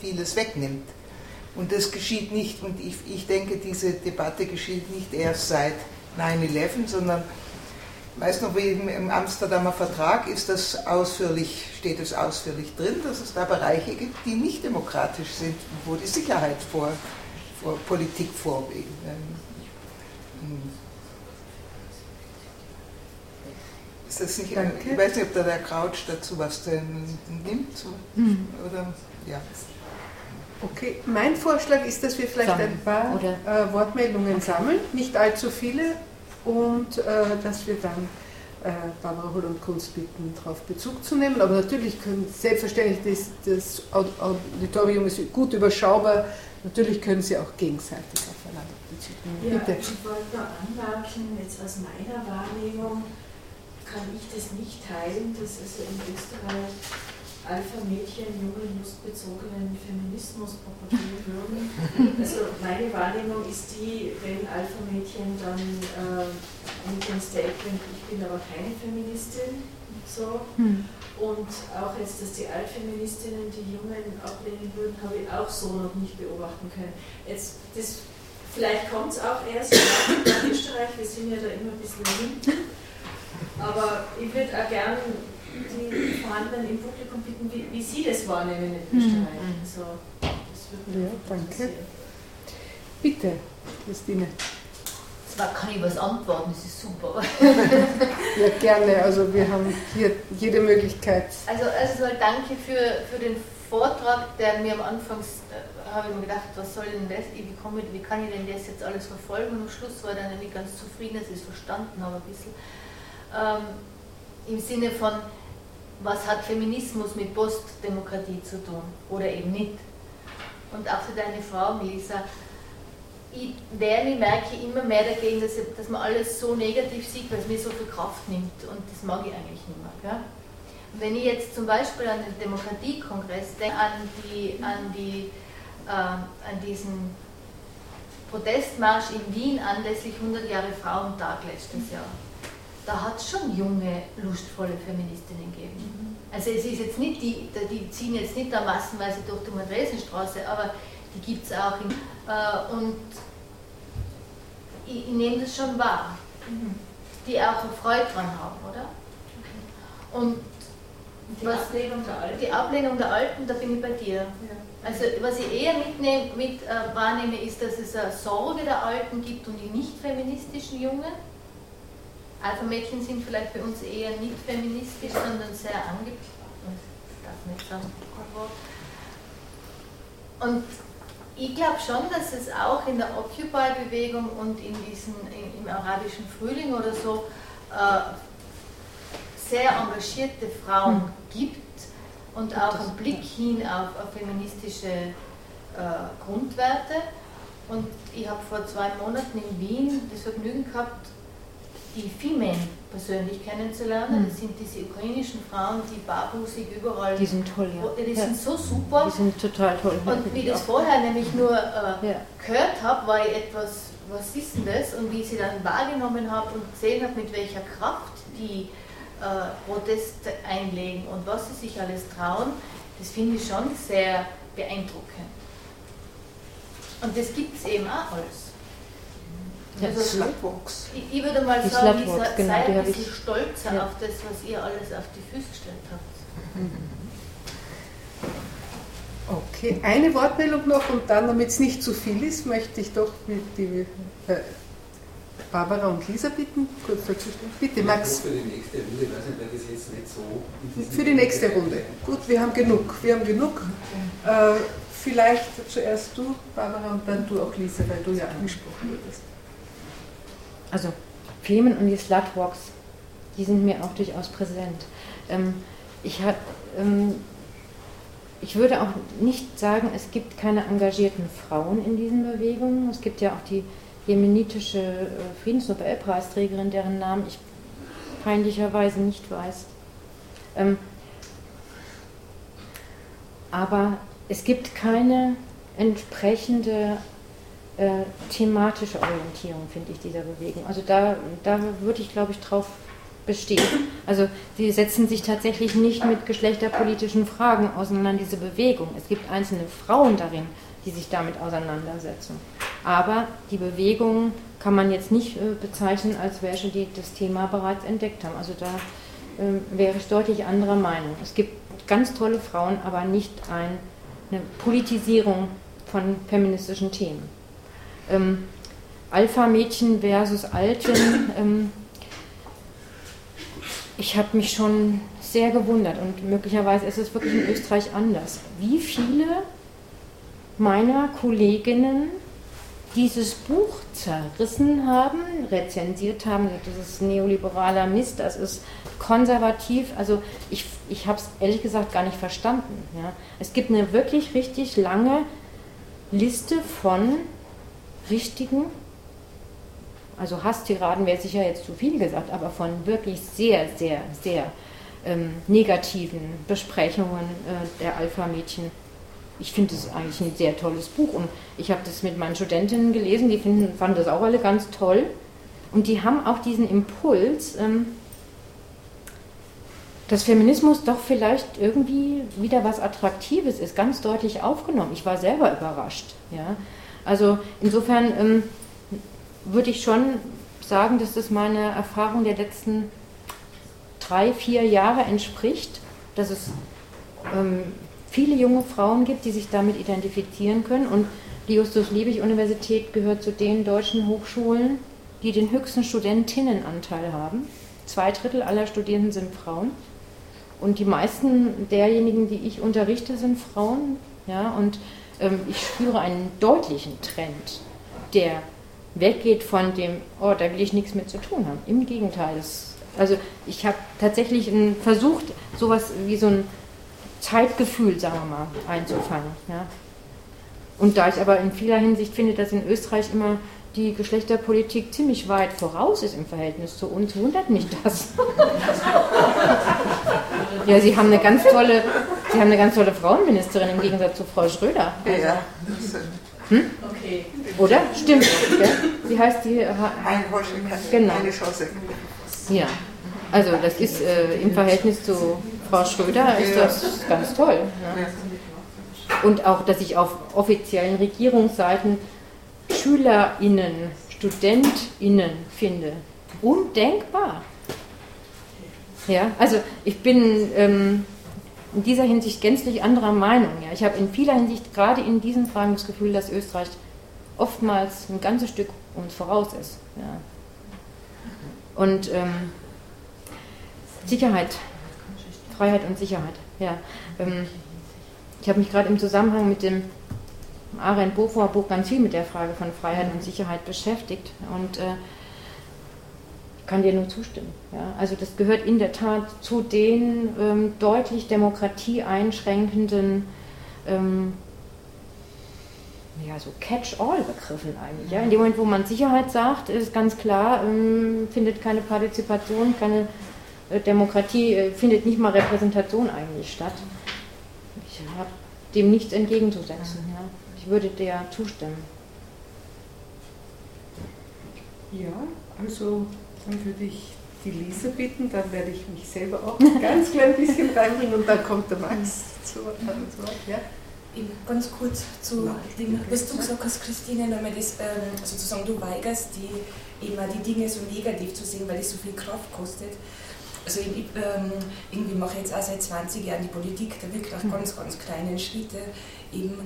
vieles wegnimmt. Und das geschieht nicht, und ich, ich denke, diese Debatte geschieht nicht erst seit 9-11, sondern weiß noch, wie im Amsterdamer Vertrag ist das ausführlich, steht es ausführlich drin, dass es da Bereiche gibt, die nicht demokratisch sind, wo die Sicherheit vor, vor Politik vorgeht. Ist das nicht, Danke. ich weiß nicht, ob da der Crouch dazu was nimmt, mhm. oder, ja. Okay, mein Vorschlag ist, dass wir vielleicht ein paar äh, Wortmeldungen sammeln, nicht allzu viele, und äh, dass wir dann äh, Barbara Holl und Kunst bitten, darauf Bezug zu nehmen. Aber natürlich können, selbstverständlich, das, das Auditorium ist gut überschaubar, natürlich können Sie auch gegenseitig aufeinander Bezug nehmen. Ja, ich wollte nur anmerken, jetzt aus meiner Wahrnehmung kann ich das nicht teilen, dass also in Österreich Alpha-Mädchen jungen, lustbezogenen Feminismus propagieren würden. Also meine Wahrnehmung ist die, wenn Alpha-Mädchen dann äh, mit dem Statement, ich bin aber keine Feministin, so. Hm. Und auch jetzt, dass die Altfeministinnen die Jungen ablehnen würden, habe ich auch so noch nicht beobachten können. Jetzt, das, vielleicht kommt es auch erst in Österreich, wir sind ja da immer ein bisschen hinten. Aber ich würde auch gerne die vorhandenen im Publikum bitten, wie, wie Sie das wahrnehmen in Österreich. Mhm. Also, das würde mich ja, danke. Bitte, Christine. Zwar kann ich was antworten, das ist super. ja, gerne. Also wir haben hier jede Möglichkeit. Also erstmal also danke für, für den Vortrag, der mir am Anfang äh, habe ich mir gedacht, was soll denn das? Wie, komme, wie kann ich denn das jetzt alles verfolgen? Und am Schluss war ich dann nicht ganz zufrieden, dass ich es verstanden habe ein bisschen. Ähm, Im Sinne von, was hat Feminismus mit Postdemokratie zu tun oder eben nicht. Und auch für deine Frau, Melissa, ich wehre mich, merke immer mehr dagegen, dass, ich, dass man alles so negativ sieht, weil es mir so viel Kraft nimmt und das mag ich eigentlich nicht mehr. Gell? Wenn ich jetzt zum Beispiel an den Demokratiekongress denke, an, die, an, die, äh, an diesen Protestmarsch in Wien anlässlich 100 Jahre Frauentag letztes Jahr, da hat es schon junge, lustvolle Feministinnen gegeben. Mhm. Also es ist jetzt nicht, die, die ziehen jetzt nicht da massenweise durch die Madresenstraße, aber die gibt es auch. In, äh, und ich, ich nehme das schon wahr, mhm. die auch Freude dran haben, oder? Und die was, Ablehnung der Alten? Die Ablehnung der Alten, da bin ich bei dir. Ja. Also was ich eher mitnehm, mit äh, wahrnehme, ist, dass es eine Sorge der Alten gibt und die nicht feministischen Jungen Alpha-Mädchen sind vielleicht bei uns eher nicht feministisch, sondern sehr angepasst. Ich darf nicht sagen. Und ich glaube schon, dass es auch in der Occupy-Bewegung und in diesen, im arabischen Frühling oder so äh, sehr engagierte Frauen mhm. gibt und auch einen Blick hin auf, auf feministische äh, Grundwerte. Und ich habe vor zwei Monaten in Wien das Vergnügen gehabt, die Female persönlich kennenzulernen. Mhm. Das sind diese ukrainischen Frauen, die barbusig überall. Die sind toll, ja. Die sind so super. Die sind total toll. Und wie ich das vorher nämlich nur äh, ja. gehört habe, war ich etwas, was ist denn das? Und wie ich sie dann wahrgenommen habe und gesehen habe, mit welcher Kraft die äh, Proteste einlegen und was sie sich alles trauen, das finde ich schon sehr beeindruckend. Und das gibt es eben auch alles. Ja, also Slutwalks. Ich, ich, würde mal die sagen, ihr seid genau, ein bisschen stolzer ja. auf das, was ihr alles auf die Füße gestellt habt. Okay, eine Wortmeldung noch und dann, damit es nicht zu viel ist, möchte ich doch mit die äh, Barbara und Lisa bitten, kurz dazu stellen. Bitte, Max. Für die nächste Runde, ich weiß nicht, weil das jetzt nicht so. Für die nächste Runde. Gut, wir haben genug. Wir haben genug. Äh, vielleicht zuerst du, Barbara, und dann du auch, Lisa, weil du ja angesprochen wurdest also Flemen und die Slutwalks, die sind mir auch durchaus präsent. Ähm, ich, hab, ähm, ich würde auch nicht sagen, es gibt keine engagierten Frauen in diesen Bewegungen. Es gibt ja auch die jemenitische äh, Friedensnobelpreisträgerin, deren Namen ich peinlicherweise nicht weiß. Ähm, aber es gibt keine entsprechende äh, thematische Orientierung, finde ich, dieser Bewegung. Also da, da würde ich, glaube ich, drauf bestehen. Also sie setzen sich tatsächlich nicht mit geschlechterpolitischen Fragen auseinander, diese Bewegung. Es gibt einzelne Frauen darin, die sich damit auseinandersetzen. Aber die Bewegung kann man jetzt nicht äh, bezeichnen als welche, die das Thema bereits entdeckt haben. Also da äh, wäre ich deutlich anderer Meinung. Es gibt ganz tolle Frauen, aber nicht ein, eine Politisierung von feministischen Themen ähm, Alpha-Mädchen versus Alten. Ähm, ich habe mich schon sehr gewundert und möglicherweise ist es wirklich in Österreich anders. Wie viele meiner Kolleginnen dieses Buch zerrissen haben, rezensiert haben, das ist neoliberaler Mist, das ist konservativ. Also ich, ich habe es ehrlich gesagt gar nicht verstanden. Ja. Es gibt eine wirklich richtig lange Liste von richtigen, also Hasstiraden wäre sicher jetzt zu viel gesagt, aber von wirklich sehr, sehr, sehr ähm, negativen Besprechungen äh, der Alpha-Mädchen ich finde es eigentlich ein sehr tolles Buch und ich habe das mit meinen Studentinnen gelesen, die finden, fanden das auch alle ganz toll und die haben auch diesen Impuls, ähm, dass Feminismus doch vielleicht irgendwie wieder was Attraktives ist, ganz deutlich aufgenommen. Ich war selber überrascht. Ja? Also insofern ähm, würde ich schon sagen, dass das meiner Erfahrung der letzten drei, vier Jahre entspricht, dass es ähm, viele junge Frauen gibt, die sich damit identifizieren können. Und die Justus-Liebig-Universität gehört zu den deutschen Hochschulen, die den höchsten Studentinnenanteil haben. Zwei Drittel aller Studierenden sind Frauen. Und die meisten derjenigen, die ich unterrichte, sind Frauen. Ja, und ich spüre einen deutlichen Trend, der weggeht von dem, oh, da will ich nichts mit zu tun haben. Im Gegenteil. Das, also ich habe tatsächlich versucht, sowas wie so ein Zeitgefühl, sagen wir mal, einzufangen. Ja. Und da ich aber in vieler Hinsicht finde, dass in Österreich immer die Geschlechterpolitik ziemlich weit voraus ist im Verhältnis zu uns, wundert mich das. ja, Sie haben eine ganz tolle, Sie haben eine ganz tolle Frauenministerin im Gegensatz zu Frau Schröder. Also, ja. Hm? Okay. Oder? Stimmt. Gell? Wie heißt die? Ein genau. Ja. Also das ist äh, im Verhältnis zu Frau Schröder ist das ganz toll. Ne? Und auch, dass ich auf offiziellen Regierungsseiten SchülerInnen, StudentInnen finde. Undenkbar. Ja, also ich bin ähm, in dieser Hinsicht gänzlich anderer Meinung. Ja. Ich habe in vieler Hinsicht gerade in diesen Fragen das Gefühl, dass Österreich oftmals ein ganzes Stück uns voraus ist. Ja. Und ähm, Sicherheit Freiheit und Sicherheit. Ja, ähm, ich habe mich gerade im Zusammenhang mit dem Arendt Beaufort Buch ganz viel mit der Frage von Freiheit und Sicherheit beschäftigt und äh, kann dir nur zustimmen. Ja? Also das gehört in der Tat zu den ähm, deutlich Demokratie einschränkenden ähm, ja, so Catch-all-Begriffen eigentlich. Ja? In dem Moment, wo man Sicherheit sagt, ist ganz klar, ähm, findet keine Partizipation, keine äh, Demokratie äh, findet nicht mal Repräsentation eigentlich statt. Ich habe dem nichts entgegenzusetzen. Ja. Ich würde der zustimmen. Ja, also dann würde ich die Leser bitten, dann werde ich mich selber auch ein ganz klein bisschen reinbringen und dann kommt der Max zu Wort. Ja. Ganz kurz zu dem, was du gesagt hast, Christine, nochmal das, ähm, sozusagen du weigerst, die, immer die Dinge so negativ zu sehen, weil es so viel Kraft kostet. Also ich, ähm, irgendwie mache ich jetzt auch seit 20 Jahren die Politik, da wirklich auf ganz, ganz kleinen Schritte eben.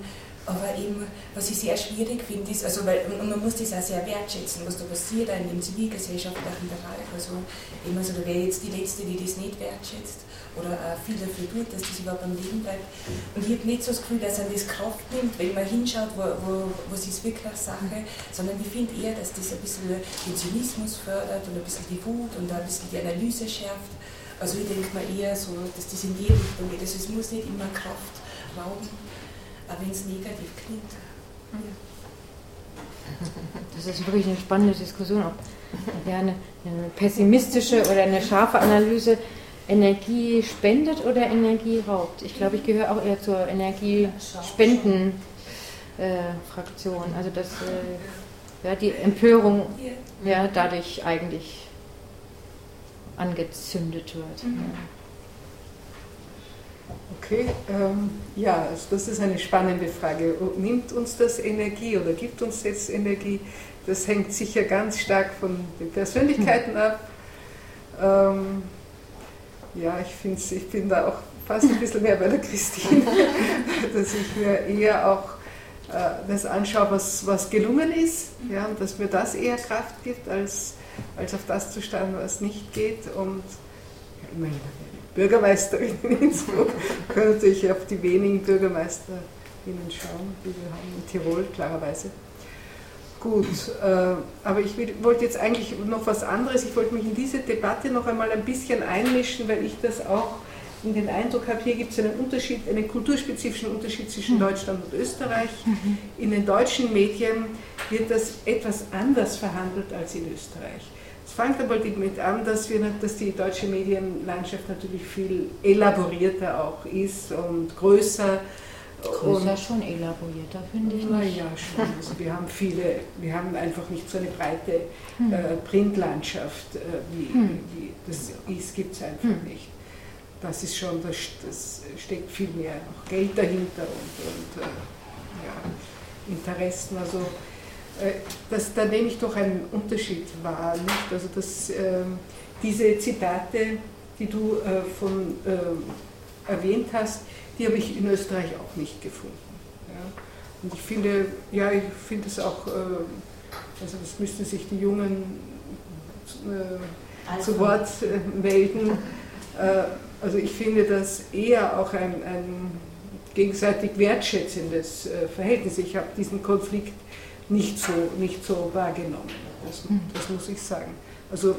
Aber eben, was ich sehr schwierig finde, ist, also weil, und man muss das auch sehr wertschätzen, was da passiert auch in dem zivilgesellschaftlichen Bereich. Also, eben, also da wäre jetzt die Letzte, die das nicht wertschätzt oder auch viel dafür tut, dass das überhaupt am Leben bleibt. Und ich habe nicht so das Gefühl, dass er das Kraft nimmt, wenn man hinschaut, wo, wo, was ist wirklich Sache, sondern ich finde eher, dass das ein bisschen den Zynismus fördert und ein bisschen die Wut und ein bisschen die Analyse schärft. Also ich denke mal eher so, dass das in die Richtung geht. Also es muss nicht immer Kraft rauben, auch wenn es negativ klingt. Ja. Das ist wirklich eine spannende Diskussion, ob eine, eine pessimistische oder eine scharfe Analyse Energie spendet oder Energie raubt. Ich glaube, ich gehöre auch eher zur Energiespenden-Fraktion. Äh, also dass äh, ja, die Empörung ja, dadurch eigentlich angezündet wird. Mhm. Okay, ähm, ja, also das ist eine spannende Frage. Nimmt uns das Energie oder gibt uns jetzt Energie? Das hängt sicher ganz stark von den Persönlichkeiten ab. Ähm, ja, ich, find's, ich bin da auch fast ein bisschen mehr bei der Christine, dass ich mir eher auch äh, das anschaue, was, was gelungen ist, ja, und dass mir das eher Kraft gibt, als, als auf das zu starren, was nicht geht. Und ja, immerhin Bürgermeisterin in Innsbruck, können natürlich auf die wenigen BürgermeisterInnen schauen, die wir haben in Tirol, klarerweise. Gut, äh, aber ich will, wollte jetzt eigentlich noch was anderes. Ich wollte mich in diese Debatte noch einmal ein bisschen einmischen, weil ich das auch in den Eindruck habe, hier gibt es einen Unterschied, einen kulturspezifischen Unterschied zwischen Mhm. Deutschland und Österreich. In den deutschen Medien wird das etwas anders verhandelt als in Österreich. Es fängt aber damit an, dass, wir, dass die deutsche Medienlandschaft natürlich viel elaborierter auch ist und größer. Größer schon elaborierter, finde ich Na nicht. ja, schon. Also wir haben viele, wir haben einfach nicht so eine breite Hm. äh, Printlandschaft, äh, wie, Hm. wie das ist, gibt es einfach Hm. nicht. Das ist schon, das, das steckt viel mehr noch Geld dahinter und, und äh, ja, Interessen. Also das, da nehme ich doch einen Unterschied wahr. Nicht? Also dass, ähm, diese Zitate, die du äh, von, ähm, erwähnt hast, die habe ich in Österreich auch nicht gefunden. Ja. Und ich finde, ja, ich finde es auch, äh, also das müssten sich die Jungen äh, zu Wort äh, melden. Äh, also ich finde das eher auch ein, ein gegenseitig wertschätzendes äh, Verhältnis. Ich habe diesen Konflikt nicht so, nicht so wahrgenommen, das, das muss ich sagen. Also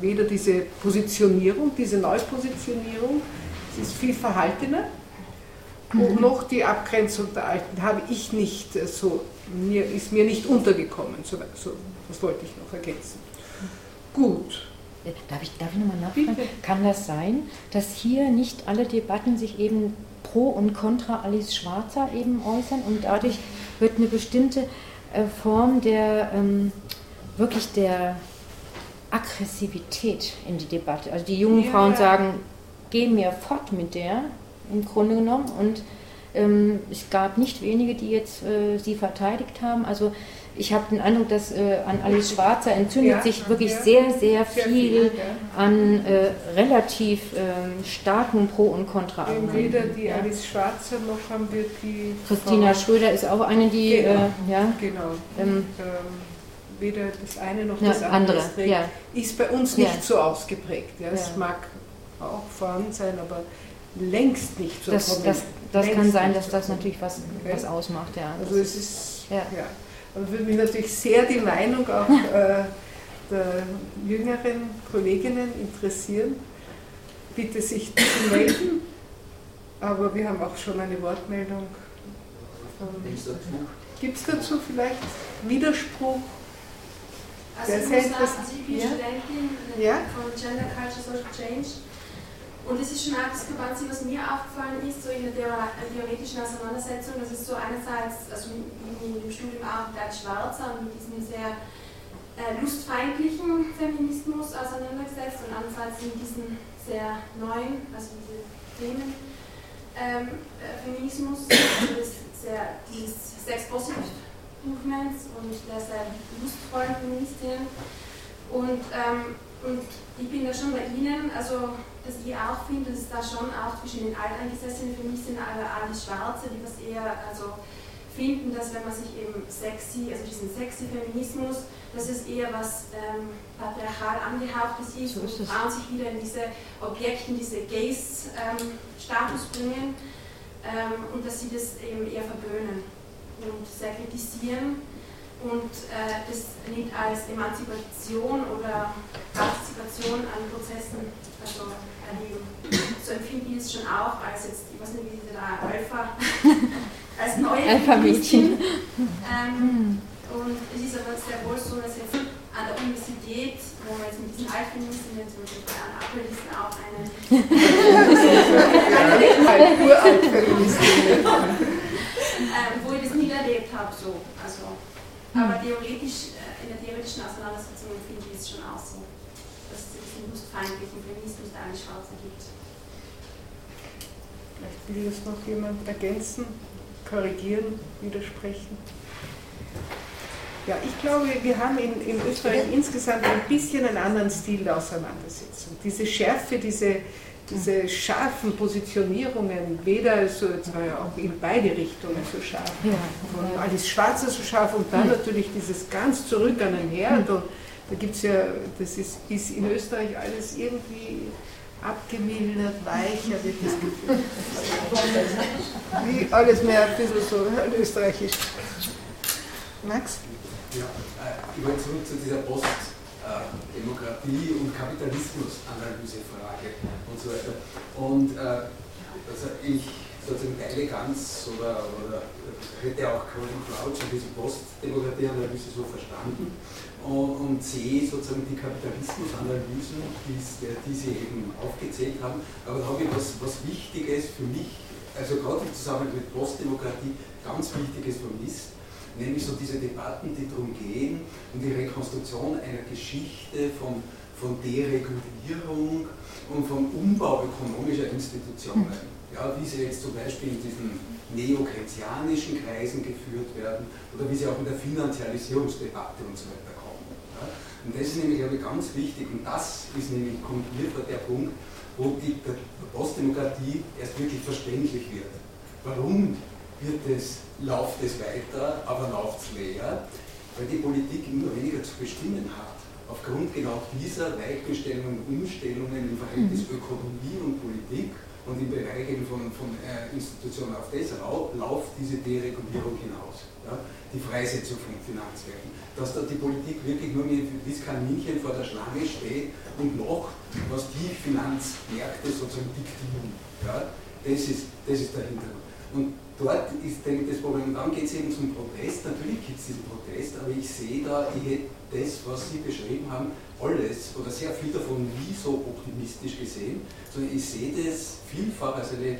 weder diese Positionierung, diese Neupositionierung, es ist viel verhaltener, und noch die Abgrenzung der Alten habe ich nicht äh, so, mir, ist mir nicht untergekommen. So, so, das wollte ich noch ergänzen. Gut. Darf ich, darf ich nochmal nachfragen? Bitte. Kann das sein, dass hier nicht alle Debatten sich eben pro und contra Alice Schwarzer eben äußern und dadurch wird eine bestimmte Form der ähm, wirklich der Aggressivität in die Debatte. Also die jungen Ja. Frauen sagen, geh mir fort mit der, im Grunde genommen. Und ähm, es gab nicht wenige, die jetzt äh, sie verteidigt haben. Also ich habe den Eindruck, dass äh, an Alice Schwarzer entzündet Ja, sich wirklich ja. sehr, sehr viel ja. an äh, relativ ähm, starken Pro- und Weder Kontra-Argumenten. die Alice Schwarzer noch haben wir die Christina Frau- Schröder ist auch eine, die, Genau. äh, ja, Genau. ähm, Ähm, weder das eine noch das andere, andere, ist bei uns nicht so ausgeprägt. Ja. Es mag auch vorhanden sein, aber längst nicht so das, das, prominent. das kann sein, dass das natürlich was, Okay. was ausmacht. Ja. Also es ist, ja. Aber würde mich natürlich sehr die Meinung auch äh, der jüngeren Kolleginnen interessieren. Bitte sich bitte melden. Aber wir haben auch schon eine Wortmeldung. Gibt es dazu vielleicht Widerspruch? Also ich muss sagen, also ich bin Ja? Studentin äh, Ja? von Gender Culture Social Change und es ist schon auch Diskrepanz, was mir aufgefallen ist, so in der Theor- theoretischen Auseinandersetzung, dass es so einerseits, also dem Studium auch Adi Schwarzer und mit diesem sehr äh, lustfeindlichen Feminismus auseinandergesetzt und andererseits mit diesem sehr neuen, also diese Themen ähm, äh, Feminismus, also das sehr, dieses Sex Positive Movements und der sehr lustvollen Feministinnen. Und, ähm, und ich bin da schon bei Ihnen, also dass ich auch finde, dass es da schon auch zwischen den alteingesessenen Feministinnen, aber auch die Schwarze, die was eher also finden, dass wenn man sich eben sexy, also diesen sexy Feminismus, dass es eher was ähm, patriarchal angehauchtes ist und. Frauen sich wieder in diese Objekte, in diese Gays-Status bringen ähm, und dass sie das eben eher verböhnen und sehr kritisieren und äh, das nicht als Emanzipation oder Partizipation an Prozessen also erleben. So empfinde ich es schon auch als jetzt, ich weiß nicht, wie diese da Alpha, als neue Alpha-Mädchen. Ähm, und es ist aber sehr wohl so, dass jetzt an der Universität, wo wir jetzt mit diesen Altfeministinnen, zum Beispiel bei Anna Appel ist auch eine Feministinnen. ähm, wo ich das nie erlebt habe. So. Also, aber theoretisch, äh, in der theoretischen Auseinandersetzung finde ich es schon auch so, dass es diesen lustfeindlichen Feminismus da eine Schwarze gibt. Vielleicht will das noch jemand ergänzen, korrigieren, widersprechen. Ja, ich glaube, wir haben in, in Österreich insgesamt ein bisschen einen anderen Stil der Auseinandersetzung. Diese Schärfe, diese, diese scharfen Positionierungen, weder so, jetzt war ja auch in beide Richtungen so scharf, Ja. von Alice Schwarzer so scharf und dann natürlich dieses ganz zurück an den Herd. Und da gibt es ja, das ist, ist in Österreich alles irgendwie abgemildert, weicher wird das Gefühl. Wie alles mehr ein bisschen so österreichisch. Max? Ja, äh, ich wollte zurück zu dieser Postdemokratie- und Kapitalismus-Analysefrage und so weiter. Und äh, also ich sozusagen teile ganz oder, oder hätte auch Colin Crouch und diese Postdemokratie-Analyse so verstanden und, und sehe sozusagen die Kapitalismusanalysen, die, die Sie eben aufgezählt haben. Aber da habe ich was, was Wichtiges für mich, also gerade im Zusammenhang mit Postdemokratie, ganz Wichtiges vermisst, nämlich so diese Debatten, die darum gehen, um die Rekonstruktion einer Geschichte von, von Deregulierung und vom Umbau ökonomischer Institutionen ja, wie sie jetzt zum Beispiel in diesen neokeynesianischen Kreisen geführt werden oder wie sie auch in der Finanzialisierungsdebatte und so weiter kommen. Ja. Und das ist nämlich, glaube ich, ganz wichtig und das ist nämlich, kommt mir vor der Punkt, wo die Postdemokratie erst wirklich verständlich wird. Warum wird es, läuft es weiter, aber läuft es leer? Weil die Politik immer weniger zu bestimmen hat. Aufgrund genau dieser Weichenstellungen und Umstellungen im Verhältnis mhm. Ökonomie und Politik und im Bereich eben von, von äh, Institutionen auf das läuft diese Deregulierung hinaus. Ja? Die Freisetzung von Finanzwerken. Dass da die Politik wirklich nur wie das Kaninchen vor der Schlange steht und noch, was die Finanzmärkte sozusagen diktieren. Ja? Das, ist, das ist der Hintergrund. Und dort ist das Problem. Dann geht es eben zum Protest. Natürlich gibt es diesen Protest, aber ich sehe da, ich hätte das, was Sie beschrieben haben, alles oder sehr viel davon nie so optimistisch gesehen, sondern ich sehe das vielfach als eine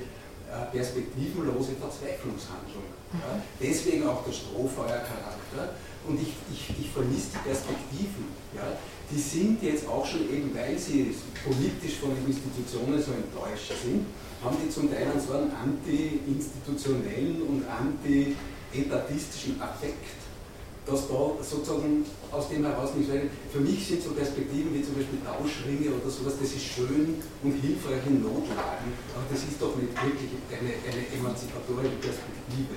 äh, perspektivenlose Verzweiflungshandlung. Ja. Deswegen auch der Strohfeuercharakter. Und ich, ich, ich vermisse die Perspektiven. Ja. Die sind jetzt auch schon eben, weil sie politisch von den Institutionen so enttäuscht sind, haben die zum Teil einen so einen anti-institutionellen und anti-etatistischen Affekt dass da sozusagen aus dem heraus nicht rein. Für mich sind so Perspektiven wie zum Beispiel Tauschringe oder sowas, das ist schön und hilfreich in Notlagen, aber das ist doch nicht wirklich eine, eine emanzipatorische Perspektive.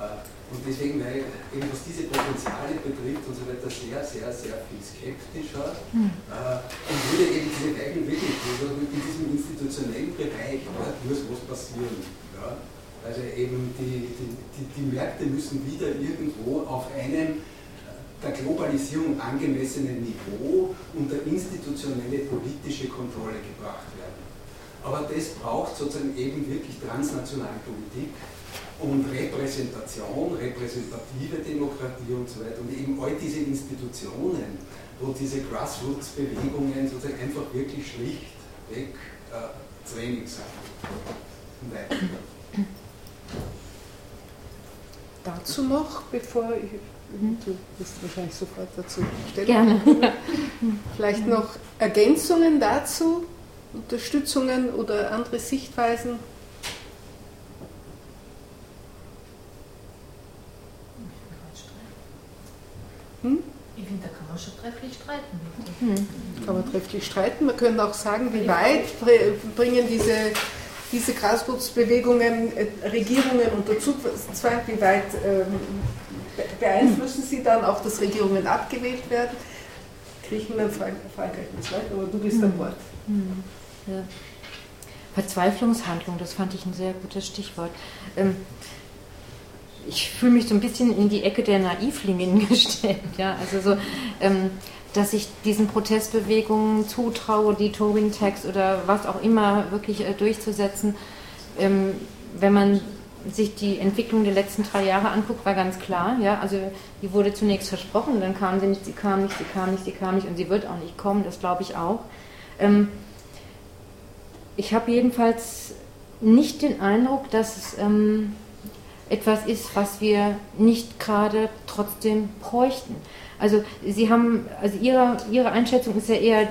Äh, und deswegen wäre ich eben, was diese Potenziale betrifft und so weiter, sehr, sehr, sehr viel skeptischer hm. äh, und würde eben diese Weichen wirklich, also in diesem institutionellen Bereich, dort muss was passieren. Ja? Also eben die, die, die, die Märkte müssen wieder irgendwo auf einem der Globalisierung angemessenen Niveau unter institutionelle politische Kontrolle gebracht werden. Aber das braucht sozusagen eben wirklich transnationale Politik und Repräsentation, repräsentative Demokratie und so weiter und eben all diese Institutionen, wo diese Grassroots-Bewegungen sozusagen einfach wirklich schlichtweg äh, Training sind. Und weiter dazu noch, bevor ich, du wirst wahrscheinlich sofort dazu stellen. Gerne. Vielleicht noch Ergänzungen dazu, Unterstützungen oder andere Sichtweisen? Hm? Ich finde, da kann man schon trefflich streiten. Hm. Kann man trefflich streiten. Wir können auch sagen, wie weit bringen diese diese Grassroots-Bewegungen äh, Regierungen unter Zugzwang, wie weit ähm, beeinflussen sie dann auch, dass Regierungen abgewählt werden? Griechenland, Frankreich und so weiter, aber du bist am Wort. Mhm. Ja. Verzweiflungshandlung, das fand ich ein sehr gutes Stichwort. Ähm, ich fühle mich so ein bisschen in die Ecke der Naivlingen gestellt. Ja? Also so, ähm, dass ich diesen Protestbewegungen zutraue, die Turing-Tags oder was auch immer wirklich äh, durchzusetzen. Ähm, wenn man sich die Entwicklung der letzten drei Jahre anguckt, war ganz klar, ja, also die wurde zunächst versprochen, dann kam sie nicht, sie kam nicht, sie kam nicht, sie kam nicht und sie wird auch nicht kommen, das glaube ich auch. Ähm, ich habe jedenfalls nicht den Eindruck, dass es ähm, etwas ist, was wir nicht gerade trotzdem bräuchten. Also Sie haben, also Ihre, Ihre Einschätzung ist ja eher,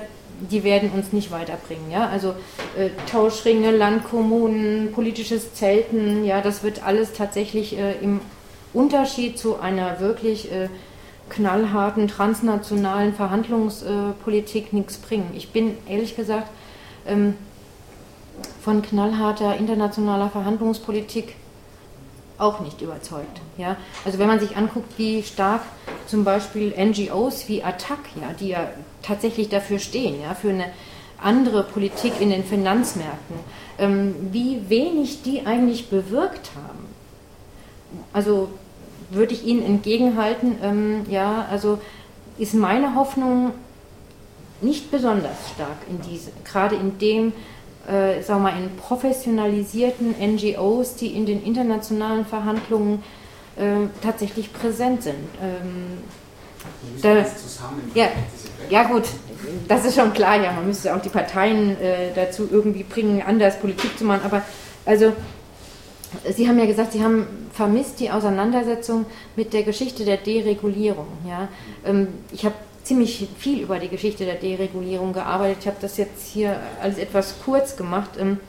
die werden uns nicht weiterbringen. Ja? Also äh, Tauschringe, Landkommunen, politisches Zelten, ja, das wird alles tatsächlich äh, im Unterschied zu einer wirklich äh, knallharten transnationalen Verhandlungspolitik nichts bringen. Ich bin ehrlich gesagt ähm, von knallharter internationaler Verhandlungspolitik auch nicht überzeugt. Ja? Also wenn man sich anguckt, wie stark zum Beispiel NGOs wie ATTAC, ja, die ja tatsächlich dafür stehen, ja, für eine andere Politik in den Finanzmärkten, ähm, wie wenig die eigentlich bewirkt haben. Also würde ich Ihnen entgegenhalten, ähm, ja, also ist meine Hoffnung nicht besonders stark in diese, gerade in dem, äh, sagen wir mal, in professionalisierten NGOs, die in den internationalen Verhandlungen äh, tatsächlich präsent sind. Ähm, da, ja, ja gut, das ist schon klar, ja, man müsste auch die Parteien äh, dazu irgendwie bringen, anders Politik zu machen, aber also Sie haben ja gesagt, Sie haben vermisst die Auseinandersetzung mit der Geschichte der Deregulierung. Ja? Ähm, ich habe ziemlich viel über die Geschichte der Deregulierung gearbeitet. Ich habe das jetzt hier alles etwas kurz gemacht. Ähm,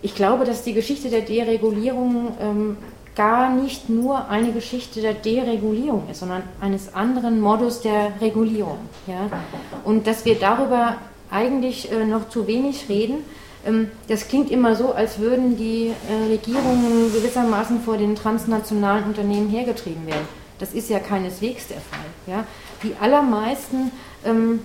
ich glaube, dass die Geschichte der Deregulierung ähm, gar nicht nur eine Geschichte der Deregulierung ist, sondern eines anderen Modus der Regulierung. Und dass wir darüber eigentlich äh, noch zu wenig reden. Ähm, das klingt immer so, als würden die äh, Regierungen gewissermaßen vor den transnationalen Unternehmen hergetrieben werden. Das ist ja keineswegs der Fall. Ja? Die allermeisten ähm,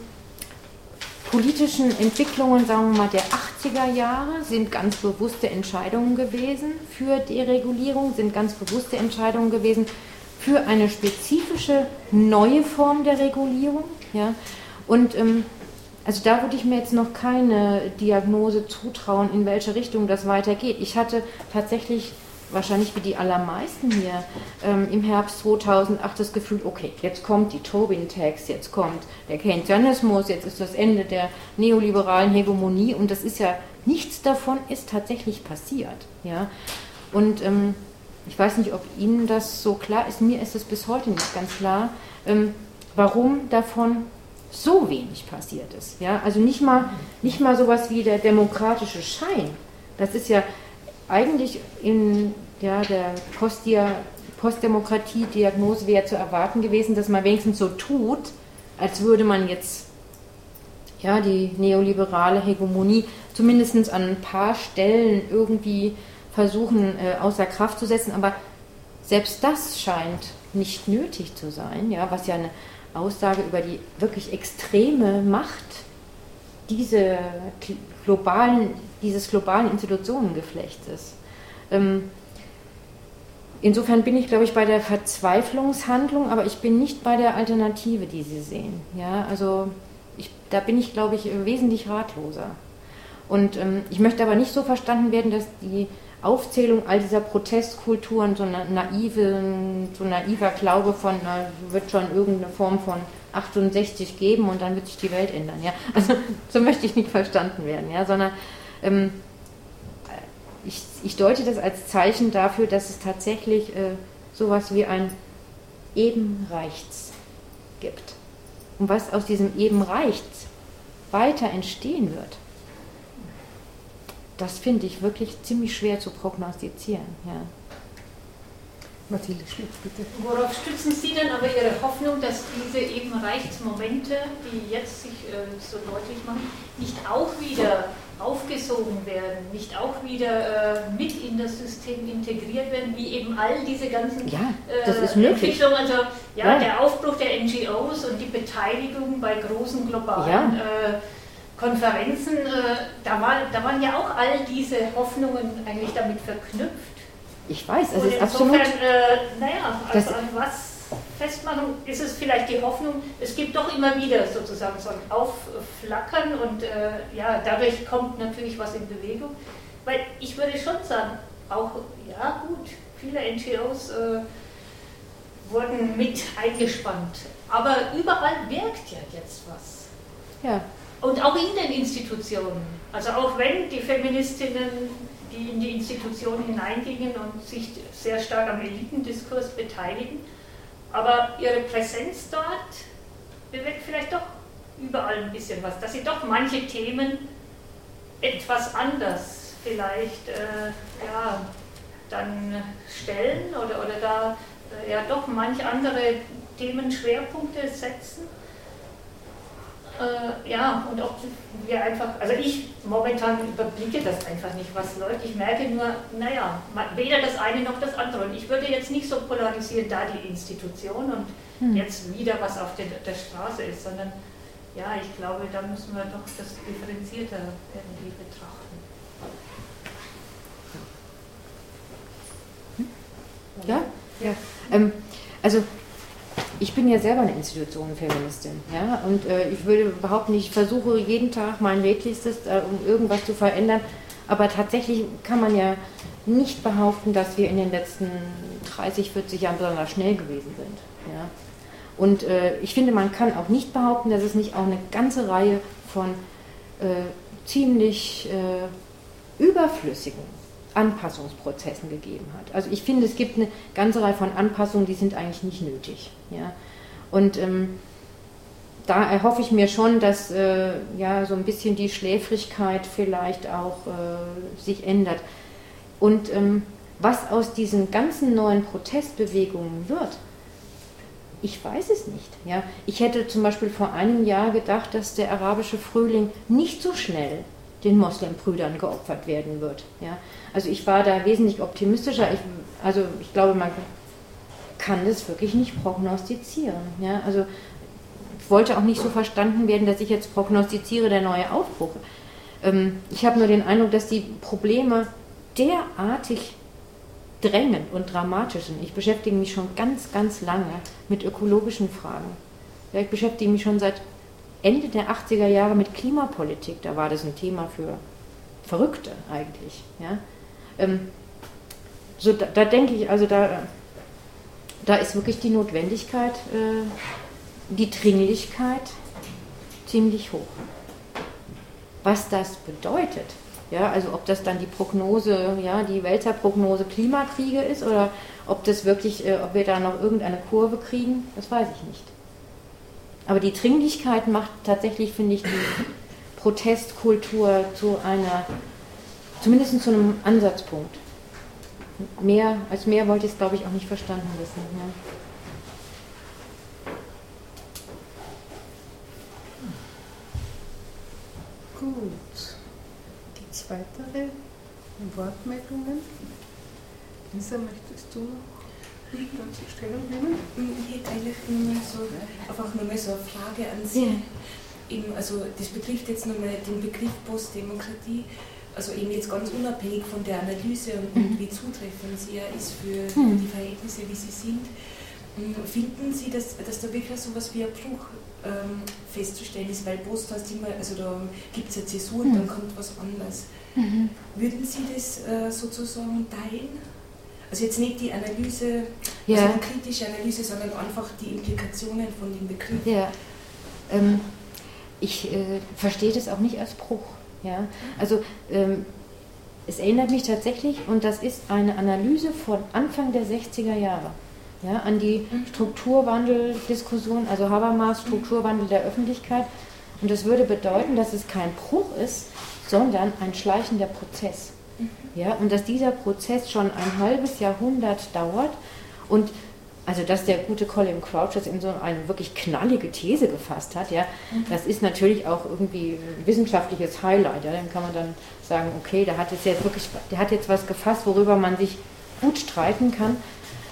politischen Entwicklungen, sagen wir mal, der 80er Jahre sind ganz bewusste Entscheidungen gewesen für Deregulierung, sind ganz bewusste Entscheidungen gewesen für eine spezifische neue Form der Regulierung. Ja? Und ähm, also da würde ich mir jetzt noch keine Diagnose zutrauen, in welche Richtung das weitergeht. Ich hatte tatsächlich wahrscheinlich wie die allermeisten hier ähm, im Herbst 2008 das Gefühl, okay, jetzt kommt die Tobin-Tax, jetzt kommt der Keynesianismus, jetzt ist das Ende der neoliberalen Hegemonie und das ist ja, nichts davon ist tatsächlich passiert. Ja? Und ähm, ich weiß nicht, ob Ihnen das so klar ist, mir ist es bis heute nicht ganz klar, ähm, warum davon so wenig passiert ist. Ja? Also nicht mal, nicht mal sowas wie der demokratische Schein. Das ist ja eigentlich in ja, der Postdia Postdemokratie-Diagnose wäre zu erwarten gewesen, dass man wenigstens so tut, als würde man jetzt ja, die neoliberale Hegemonie zumindest an ein paar Stellen irgendwie versuchen äh, außer Kraft zu setzen. Aber selbst das scheint nicht nötig zu sein, ja, was ja eine Aussage über die wirklich extreme Macht diese globalen, dieses globalen Institutionengeflechts ist. Ähm, insofern bin ich, glaube ich, bei der Verzweiflungshandlung, aber ich bin nicht bei der Alternative, die Sie sehen. Ja, also ich, da bin ich, glaube ich, wesentlich ratloser. Und ähm, ich möchte aber nicht so verstanden werden, dass die Aufzählung all dieser Protestkulturen, so, naive, so naiver Glaube von, na, wird schon irgendeine Form von 68 geben und dann wird sich die Welt ändern. Ja? Also so möchte ich nicht verstanden werden, ja? sondern ähm, ich, ich, deute das als Zeichen dafür, dass es tatsächlich äh, sowas wie ein Ebenreichts gibt. Und was aus diesem Ebenreichts weiter entstehen wird, das finde ich wirklich ziemlich schwer zu prognostizieren. Ja. Mathilde Schmitz, bitte. Worauf stützen Sie denn aber Ihre Hoffnung, dass diese eben Reichsmomente, die jetzt sich äh, so deutlich machen, nicht auch wieder aufgesogen werden, nicht auch wieder äh, mit in das System integriert werden, wie eben all diese ganzen ja, äh, Entwicklungen, also ja, ja, der Aufbruch der NGOs und die Beteiligung bei großen globalen ja. Äh, Konferenzen, äh, da, war, da waren ja auch all diese Hoffnungen eigentlich damit verknüpft. Ich weiß, es ist insofern, absolut. Äh, naja, also an was festmachen, ist es vielleicht die Hoffnung, es gibt doch immer wieder sozusagen so ein Aufflackern und äh, ja, dadurch kommt natürlich was in Bewegung. Weil ich würde schon sagen, auch, ja gut, viele NGOs äh, wurden mit eingespannt, aber überall wirkt ja jetzt was. Ja. Und auch in den Institutionen. Also auch wenn die Feministinnen, die in die Institutionen hineingingen und sich sehr stark am Elitendiskurs beteiligen, aber ihre Präsenz dort bewirkt vielleicht doch überall ein bisschen was, dass sie doch manche Themen etwas anders vielleicht äh, ja, dann stellen oder, oder da äh, ja doch manche andere Themenschwerpunkte setzen äh, ja, und ob wir einfach, also ich momentan überblicke das einfach nicht, was läuft. Ich merke nur, naja, weder das eine noch das andere. Und ich würde jetzt nicht so polarisieren, da die Institution und hm. jetzt wieder was auf der, der Straße ist, sondern ja, ich glaube, da müssen wir doch das differenzierter irgendwie betrachten. Ja, Ja, ähm, also ich bin ja selber eine Institutionenfeministin, ja, und äh, ich würde überhaupt nicht versuche jeden Tag mein Möglichstes, äh, um irgendwas zu verändern, aber tatsächlich kann man ja nicht behaupten, dass wir in den letzten 30, 40 Jahren besonders schnell gewesen sind, ja. Und äh, ich finde, man kann auch nicht behaupten, dass es nicht auch eine ganze Reihe von äh, ziemlich äh, überflüssigen Anpassungsprozessen gegeben hat. Also ich finde, es gibt eine ganze Reihe von Anpassungen, die sind eigentlich nicht nötig. Ja? Und ähm, da erhoffe ich mir schon, dass äh, ja so ein bisschen die Schläfrigkeit vielleicht auch äh, sich ändert. Und ähm, was aus diesen ganzen neuen Protestbewegungen wird, ich weiß es nicht. Ja? Ich hätte zum Beispiel vor einem Jahr gedacht, dass der arabische Frühling nicht so schnell den Moslembrüdern geopfert werden wird. Ja? Also ich war da wesentlich optimistischer. Ich, also ich glaube, man kann das wirklich nicht prognostizieren. Ja? Also ich wollte auch nicht so verstanden werden, dass ich jetzt prognostiziere der neue Aufbruch. Ähm, ich habe nur den Eindruck, dass die Probleme derartig drängend und dramatisch sind. Ich beschäftige mich schon ganz, ganz lange mit ökologischen Fragen. Ja, ich beschäftige mich schon seit Ende der 80er Jahre mit Klimapolitik. Da war das ein Thema für Verrückte eigentlich. Ja? Ähm, so, da, da, denke ich, also da, da ist wirklich die Notwendigkeit, äh, die Dringlichkeit ziemlich hoch. Was das bedeutet, ja, also ob das dann die Prognose, ja, die Weltprognose Klimakriege ist oder ob das wirklich, äh, ob wir da noch irgendeine Kurve kriegen, das weiß ich nicht. Aber die Dringlichkeit macht tatsächlich, finde ich, die Protestkultur zu einer, zumindest zu einem Ansatzpunkt. Mehr, als mehr wollte ich es, glaube ich, auch nicht verstanden wissen. Ja. Gut weitere Wortmeldungen? Lisa, möchtest du noch? Ich hätte eigentlich nur so, einfach nur mal so eine Frage an Sie. Ja. Eben, also das betrifft jetzt nochmal den Begriff Postdemokratie, also eben jetzt ganz unabhängig von der Analyse und, mhm. wie zutreffend sie ja ist für mhm. die Verhältnisse, wie sie sind. Hm, finden Sie, dass, dass da wirklich so etwas wie ein Bruch ähm, festzustellen ist, weil Post heißt immer, also da gibt es eine Zäsur und mhm. dann kommt was anderes. Mhm. Würden Sie das äh, sozusagen teilen? Also jetzt nicht die Analyse, ja. also die kritische Analyse, sondern einfach die Implikationen von dem Begriff. Ja. Ähm, ich äh, verstehe das auch nicht als Bruch. Ja? Also ähm, es erinnert mich tatsächlich, und das ist eine Analyse von Anfang der 60er Jahre ja, an die Strukturwandeldiskussion, also Habermas Strukturwandel der Öffentlichkeit. Und das würde bedeuten, dass es kein Bruch ist, sondern ein schleichender Prozess. Ja, und dass dieser Prozess schon ein halbes Jahrhundert dauert und also dass der gute Colin Crouch das in so eine wirklich knallige These gefasst hat, ja, das ist natürlich auch irgendwie ein wissenschaftliches Highlight. Ja, dann kann man dann sagen, okay, der hat jetzt, wirklich, der hat jetzt was gefasst, worüber man sich gut streiten kann.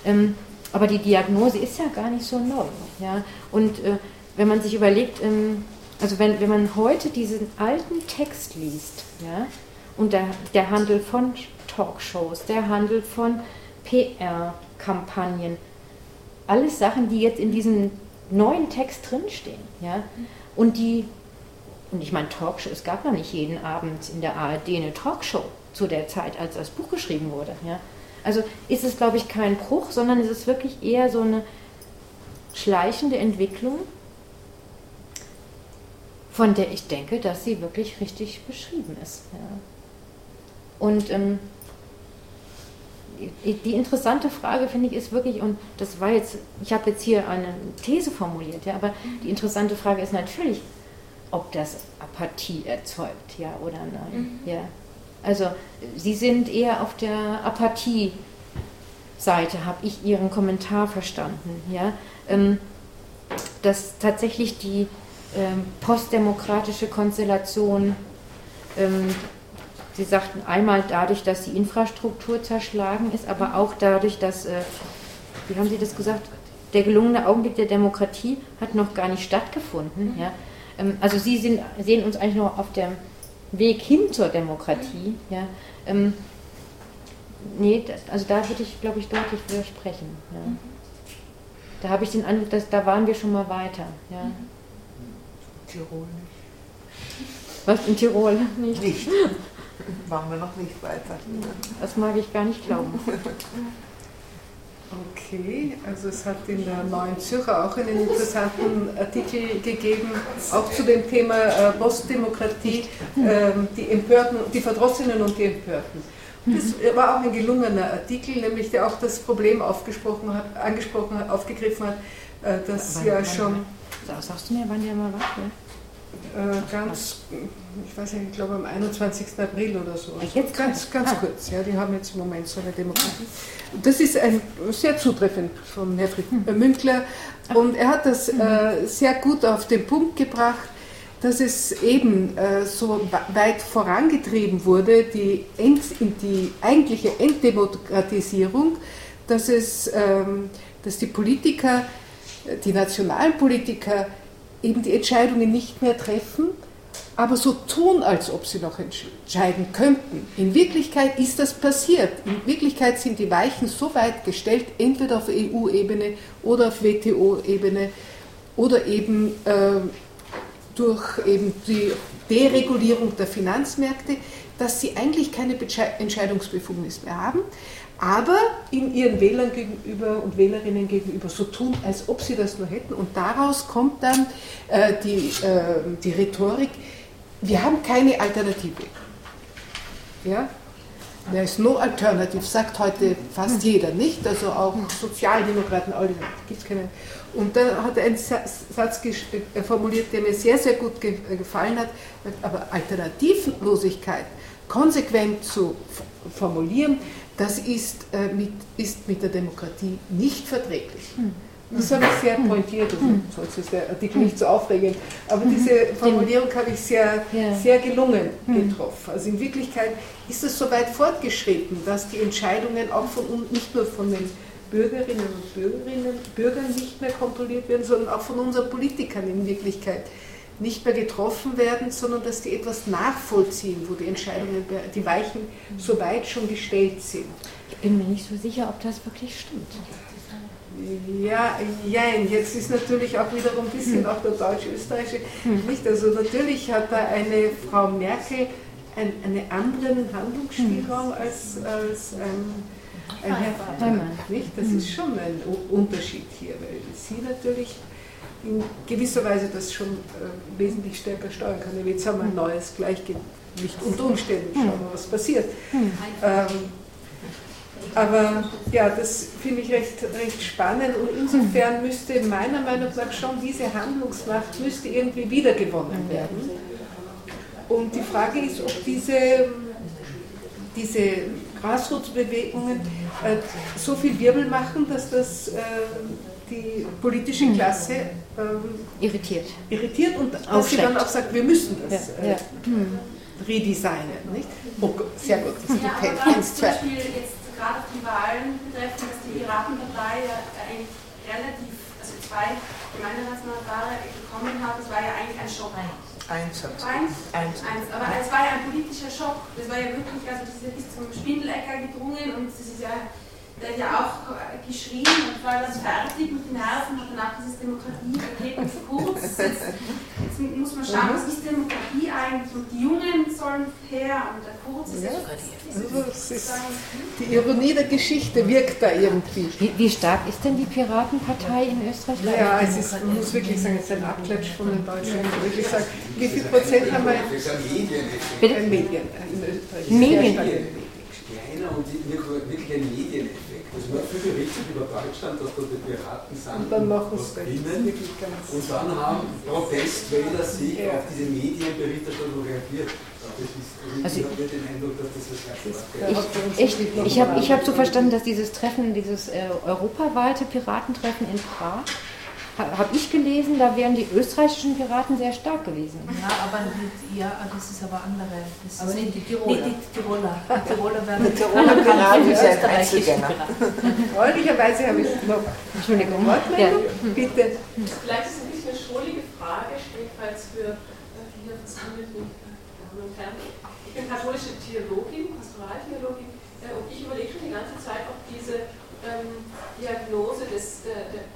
Ähm, aber die Diagnose ist ja gar nicht so neu. Ja? Und äh, wenn man sich überlegt, ähm, also wenn, wenn man heute diesen alten Text liest, ja, und der, der Handel von Talkshows, der Handel von PR-Kampagnen, alles Sachen, die jetzt in diesem neuen Text drinstehen, ja, und die, und ich meine Talkshow, es gab noch nicht jeden Abend in der ARD eine Talkshow zu der Zeit, als das Buch geschrieben wurde, ja, also ist es, glaube ich, kein Bruch, sondern es ist wirklich eher so eine schleichende Entwicklung, von der ich denke, dass sie wirklich richtig beschrieben ist. Ja. Und ähm, die, interessante Frage, finde ich, ist wirklich, und das war jetzt, ich habe jetzt hier eine These formuliert, ja, aber die interessante Frage ist natürlich, ob das Apathie erzeugt, ja oder nein. Mhm. Ja. Also Sie sind eher auf der Apathie-Seite, habe ich Ihren Kommentar verstanden. Ja? Ähm, dass tatsächlich die ähm, postdemokratische Konstellation, ähm, Sie sagten einmal dadurch, dass die Infrastruktur zerschlagen ist, aber auch dadurch, dass, äh, wie haben Sie das gesagt, der gelungene Augenblick der Demokratie hat noch gar nicht stattgefunden. Ja? Ähm, also Sie sind, sehen uns eigentlich noch auf der Weg hin zur Demokratie, ja, ähm, Nee, also da würde ich, glaube ich, deutlich widersprechen. Ja. Mhm. Da habe ich den Eindruck, dass da waren wir schon mal weiter. Ja. Mhm. Tirol nicht. Was in Tirol nicht? Nicht. Waren wir noch nicht weiter. Das mag ich gar nicht glauben. Okay, also es hat in der Neuen Zürcher auch einen interessanten Artikel gegeben, auch zu dem Thema äh, Postdemokratie, äh, die Empörten, die Verdrossenen und die Empörten. Das war auch ein gelungener Artikel, nämlich der auch das Problem aufgesprochen hat, angesprochen hat, aufgegriffen hat, äh, dass ja schon. Sagst du mir, wann der mal war? Äh, ganz, ich weiß nicht, ich glaube am 21. April oder so. Also jetzt ganz, ganz ah. kurz. Ja, die haben jetzt im Moment so eine Demokratie. Das ist ein, sehr zutreffend von Herfried hm. Münkler und er hat das äh, sehr gut auf den Punkt gebracht, dass es eben äh, so weit vorangetrieben wurde, die, End, die eigentliche Enddemokratisierung, dass, es, ähm, dass die Politiker, die nationalen Politiker eben die Entscheidungen nicht mehr treffen, aber so tun, als ob sie noch entscheiden könnten. In Wirklichkeit ist das passiert. In Wirklichkeit sind die Weichen so weit gestellt, entweder auf EU-Ebene oder auf WTO-Ebene oder eben äh, durch eben die Deregulierung der Finanzmärkte, dass sie eigentlich keine Entscheidungsbefugnis mehr haben aber in ihren Wählern gegenüber und Wählerinnen gegenüber so tun, als ob sie das nur hätten. Und daraus kommt dann äh, die, äh, die Rhetorik, wir haben keine Alternative. Ja? There is no alternative, sagt heute fast jeder, nicht? Also auch Sozialdemokraten, alle, gibt es keine. Und da hat er einen Satz äh, formuliert, der mir sehr, sehr gut gefallen hat, aber Alternativlosigkeit konsequent zu formulieren, das ist, äh, mit, ist mit der Demokratie nicht verträglich. Hm. Das habe ich sehr pointiert, also hm. sonst ist der Artikel nicht so aufregend. Aber hm. diese Formulierung habe ich sehr, sehr gelungen getroffen. Also in Wirklichkeit ist es so weit fortgeschritten, dass die Entscheidungen auch von uns, nicht nur von den Bürgerinnen und Bürgerinnen, Bürgern nicht mehr kontrolliert werden, sondern auch von unseren Politikern in Wirklichkeit nicht mehr getroffen werden, sondern dass die etwas nachvollziehen, wo die Entscheidungen, die Weichen so weit schon gestellt sind. Ich bin mir nicht so sicher, ob das wirklich stimmt. Ja, jein. Jetzt ist natürlich auch wiederum ein bisschen hm. auch der deutsch-österreichische hm. nicht. Also natürlich hat da eine Frau Merkel ein, einen anderen Handlungsspielraum hm. als, als ähm, ein Herr Feimann. Nicht? Das hm. ist schon ein Unterschied hier, weil sie natürlich in gewisser Weise das schon äh, wesentlich stärker steuern kann. Jetzt haben wir ein neues Gleichgewicht unter Umständen, schauen wir, was passiert. Ähm, aber ja, das finde ich recht, recht spannend und insofern müsste meiner Meinung nach schon diese Handlungsmacht müsste irgendwie wiedergewonnen werden. Und die Frage ist, ob diese, diese Grassroots-Bewegungen äh, so viel Wirbel machen, dass das äh, die politische Klasse ähm, irritiert. irritiert und dass sie dann auch sagt, wir müssen das ja, ja. Äh, redesignen. Nicht? Oh, sehr gut, das ist ja, okay. aber Eins, zwei. Zum Beispiel jetzt gerade die Wahlen betreffen, dass die Piratenpartei ja eigentlich relativ, also zwei Gemeindenationalpaare bekommen hat, das war ja eigentlich ein Schock. Eins. Eins? Eins. Eins. Aber es war ja ein politischer Schock. Das war ja wirklich, also das ist ja bis zum Spindelecker gedrungen und das ist ja der hat ja auch geschrien und war das fertig mit den Nerven, hat danach dieses Demokratiepaket kurz. Jetzt, jetzt, muss man schauen, was ist Demokratie eigentlich? Und die Jungen sollen her und der Kurz ist ja, also ist Die Ironie der Geschichte wirkt da irgendwie. Wie, wie, stark ist denn die Piratenpartei in Österreich? Ja, es ist, man muss wirklich sagen, es ist ein Abklatsch von den Deutschen. Wirklich sagen, wie viel Prozent haben wir? Das ist ein Medien. Medien in Österreich. Medien. Kleiner und wirklich ein Medien. Es wird viel berichtet über Deutschland, dass dort die Piraten sind und dann machen was gewinnen. Und dann haben Protestwähler sich ja. auf diese Medienberichterstattung reagiert. Also ich, ich, ich habe ich hab so verstanden, dass dieses Treffen, dieses äh, europaweite Piratentreffen in Prag, habe ich gelesen, da wären die österreichischen Piraten sehr stark gewesen. Ja, aber ja, das ist aber andere. Das aber nicht die Tiroler. Nicht die Tiroler. Die Tiroler werden die Tiroler Piraten ist ein Einzelgänger. Freundlicherweise habe ich noch Entschuldigung, Wortmeldung. Ja. Bitte. Vielleicht ist es ein bisschen eine schrullige Frage, jedenfalls für äh, hier versammelte Damen und Herren. Ich bin katholische Theologin, Pastoraltheologin Äh, und ich überlege schon die ganze Zeit, ob diese ähm, Diagnose des, äh, des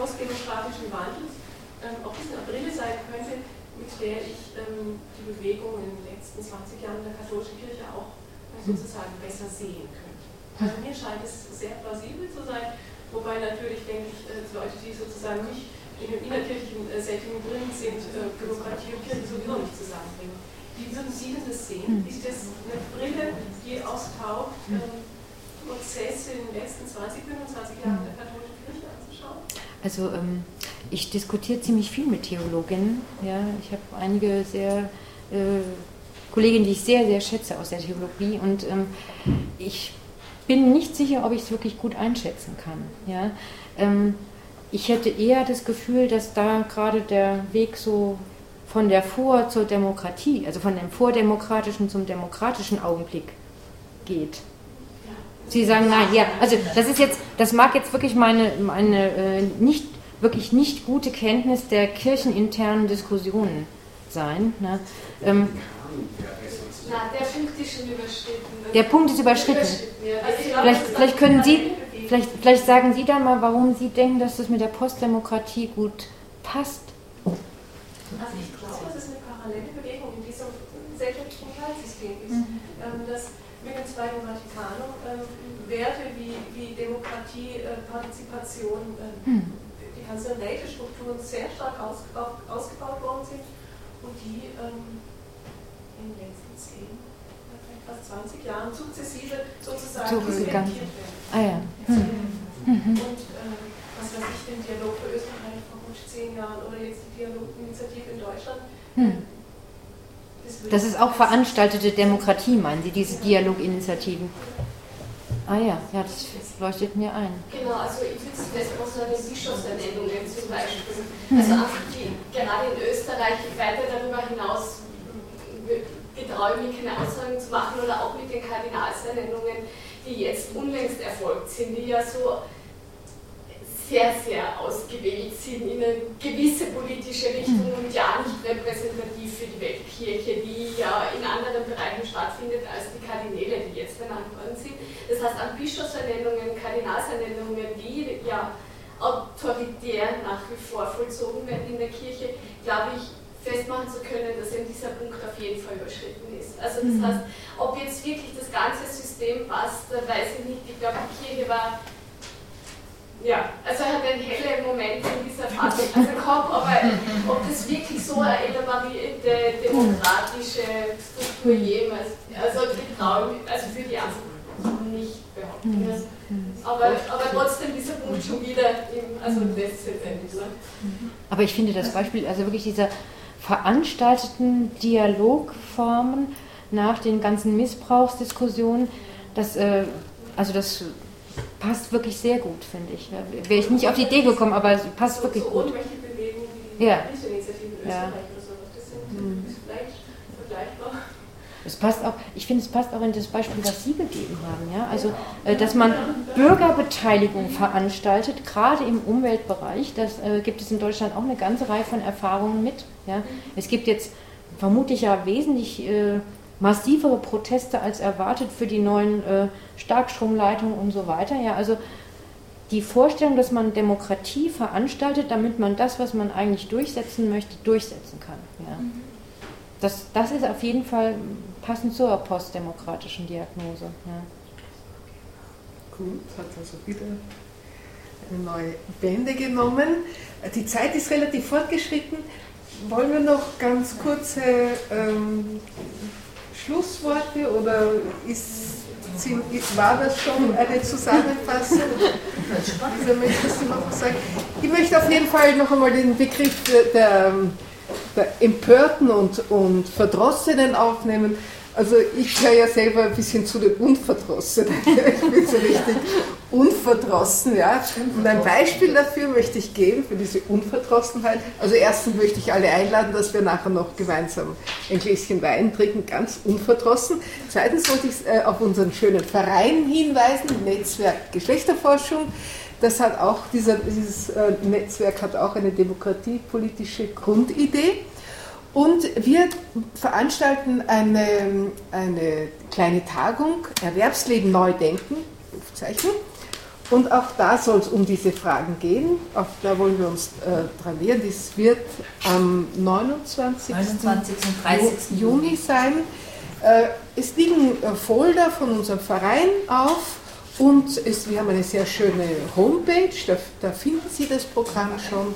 postdemokratischen Wandels, ähm, ob es eine Brille sein könnte, mit der ich ähm, die Bewegung in den letzten 20 Jahren der katholischen Kirche auch äh, sozusagen besser sehen könnte. Also mir scheint es sehr plausibel zu sein, wobei natürlich denke ich, äh, Leute, die sozusagen nicht in dem innerkirchlichen äh, Setting drin sind, äh, Demokratie und Kirche sowieso nicht zusammenbringen. Wie würden Sie das sehen? Ist das eine Brille, die austaucht, ähm, Prozesse in den letzten 20, 25 Jahren der katholischen? Also ähm, ich diskutiere ziemlich viel mit Theologinnen. Ja. Ich habe einige sehr äh, Kolleginnen, die ich sehr, sehr schätze aus der Theologie und ähm, ich bin nicht sicher, ob ich es wirklich gut einschätzen kann. Ja. Ähm, ich hätte eher das Gefühl, dass da gerade der Weg so von der Vor- zur Demokratie, also von dem vordemokratischen zum demokratischen Augenblick geht. Sie sagen nein, ja, also das ist jetzt, das mag jetzt wirklich meine, meine äh, nicht, wirklich nicht gute Kenntnis der kircheninternen Diskussionen sein. Ne? Ähm, Na, der Punkt ist schon überschritten. Der Punkt ist überschritten. Also vielleicht, vielleicht können Sie, vielleicht, vielleicht sagen Sie dann mal, warum Sie denken, dass das mit der Postdemokratie gut passt. Also ich glaube, dass es eine parallele Bewegung in diesem gesellschaftlichen Schaltsystem ist. Mhm. Ähm, dass mit dem Zweiten Vatikanum ähm, Werte wie, wie Demokratie, äh, Partizipation, äh, mhm. die ganzen Rätestrukturen sehr stark ausgebaut, ausgebaut worden sind und die ähm, in den letzten zehn, fast 20 Jahren sukzessive sozusagen implementiert werden. Ah ja. Mhm. Und äh, was weiß ich, den Dialog für Österreich vor gut zehn Jahren oder jetzt die Dialoginitiative in Deutschland. Hm. Das ist auch veranstaltete Demokratie, meinen Sie, diese Dialoginitiativen? Ah ja, ja, das leuchtet mir ein. Genau, also ich würde es festmachen an den Bischofsernennungen zum Beispiel. Also einfach die, gerade in Österreich weiter darüber hinaus getraue mich keine Aussagen zu machen oder auch mit den Kardinalsernennungen, die jetzt unlängst erfolgt sind, die ja so sehr, sehr ausgewählt sind in eine gewisse politische Richtung und ja nicht repräsentativ für die Weltkirche, die ja in anderen Bereichen stattfindet als die Kardinäle, die jetzt benannt worden sind. Das heißt, an Bischofsernennungen, Kardinalsernennungen, die ja autoritär nach wie vor vollzogen werden in der Kirche, glaube ich, festmachen zu können, dass eben dieser Punkt auf jeden Fall überschritten ist. Also das heißt, ob jetzt wirklich das ganze System passt, weiß ich nicht. Ich glaube, die Kirche war ja, also er hat einen hellen Moment in dieser Phase also gehabt, aber ob das wirklich so eine elaborierte demokratische Struktur jemals, also traue also für die einfach nicht behaupten. Also, aber, aber trotzdem dieser Punkt schon wieder im, also das letztendlich. Ne? Aber ich finde das Beispiel, also wirklich dieser veranstalteten Dialogformen nach den ganzen Missbrauchsdiskussionen, das, äh, also das passt wirklich sehr gut, finde ich. Wäre ich nicht auf die Idee gekommen, aber es passt so, wirklich so gut. Wie die Ja. Ja. Mhm. Es passt auch, ich finde, es passt auch in das Beispiel, was Sie gegeben haben. Ja? Also, äh, dass man Bürgerbeteiligung veranstaltet, gerade im Umweltbereich. Das äh, gibt es in Deutschland auch eine ganze Reihe von Erfahrungen mit. Ja? Es gibt jetzt vermutlich ja wesentlich äh, massivere Proteste als erwartet für die neuen äh, Starkstromleitungen und so weiter. Ja? Also die Vorstellung, dass man Demokratie veranstaltet, damit man das, was man eigentlich durchsetzen möchte, durchsetzen kann. Ja? Das, das ist auf jeden Fall passend zur postdemokratischen Diagnose. Ja. Gut, hat also wieder eine neue Wende genommen. Die Zeit ist relativ fortgeschritten. Wollen wir noch ganz kurze ähm, Schlussworte oder ist, war das schon eine Zusammenfassung? Ich möchte auf jeden Fall noch einmal den Begriff der, der Empörten und, und Verdrossenen aufnehmen. Also ich gehöre ja selber ein bisschen zu den Unverdrossenen. Ich bin so richtig unverdrossen, ja. Und ein Beispiel dafür möchte ich geben, für diese Unverdrossenheit. Also erstens möchte ich alle einladen, dass wir nachher noch gemeinsam ein Gläschen Wein trinken, ganz unverdrossen. Zweitens wollte ich äh, auf unseren schönen Verein hinweisen, Netzwerk Geschlechterforschung. Das hat auch, dieser, dieses äh, Netzwerk hat auch eine demokratiepolitische Grundidee. Und wir veranstalten eine, eine kleine Tagung, Erwerbsleben neu denken, Rufzeichen. Und auch da soll es um diese Fragen gehen. Auch da wollen wir uns äh, dran nähern. Das wird am 29. 29. und 30. Juni sein. Äh, es liegen äh, Folder von unserem Verein auf und es, wir haben eine sehr schöne Homepage, da, da finden Sie das Programm schon.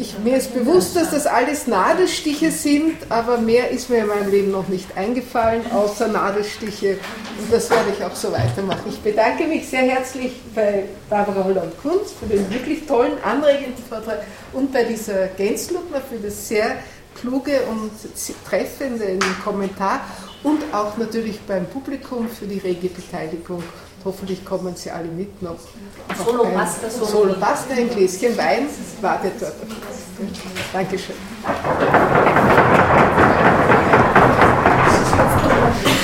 Ich, mir ist bewusst, dass das alles Nadelstiche sind, aber mehr ist mir in meinem Leben noch nicht eingefallen, außer Nadelstiche. Und das werde ich auch so weitermachen. Ich bedanke mich sehr herzlich bei Barbara Holland-Kunz für den wirklich tollen, anregenden Vortrag und bei dieser Gänzluckner für das sehr kluge und treffende Kommentar und auch natürlich beim Publikum für die rege Beteiligung. Hoffentlich kommen Sie alle mit noch. Solo Pasta, Solo Pasta, ein Gläschen Wein wartet dort. Dankeschön.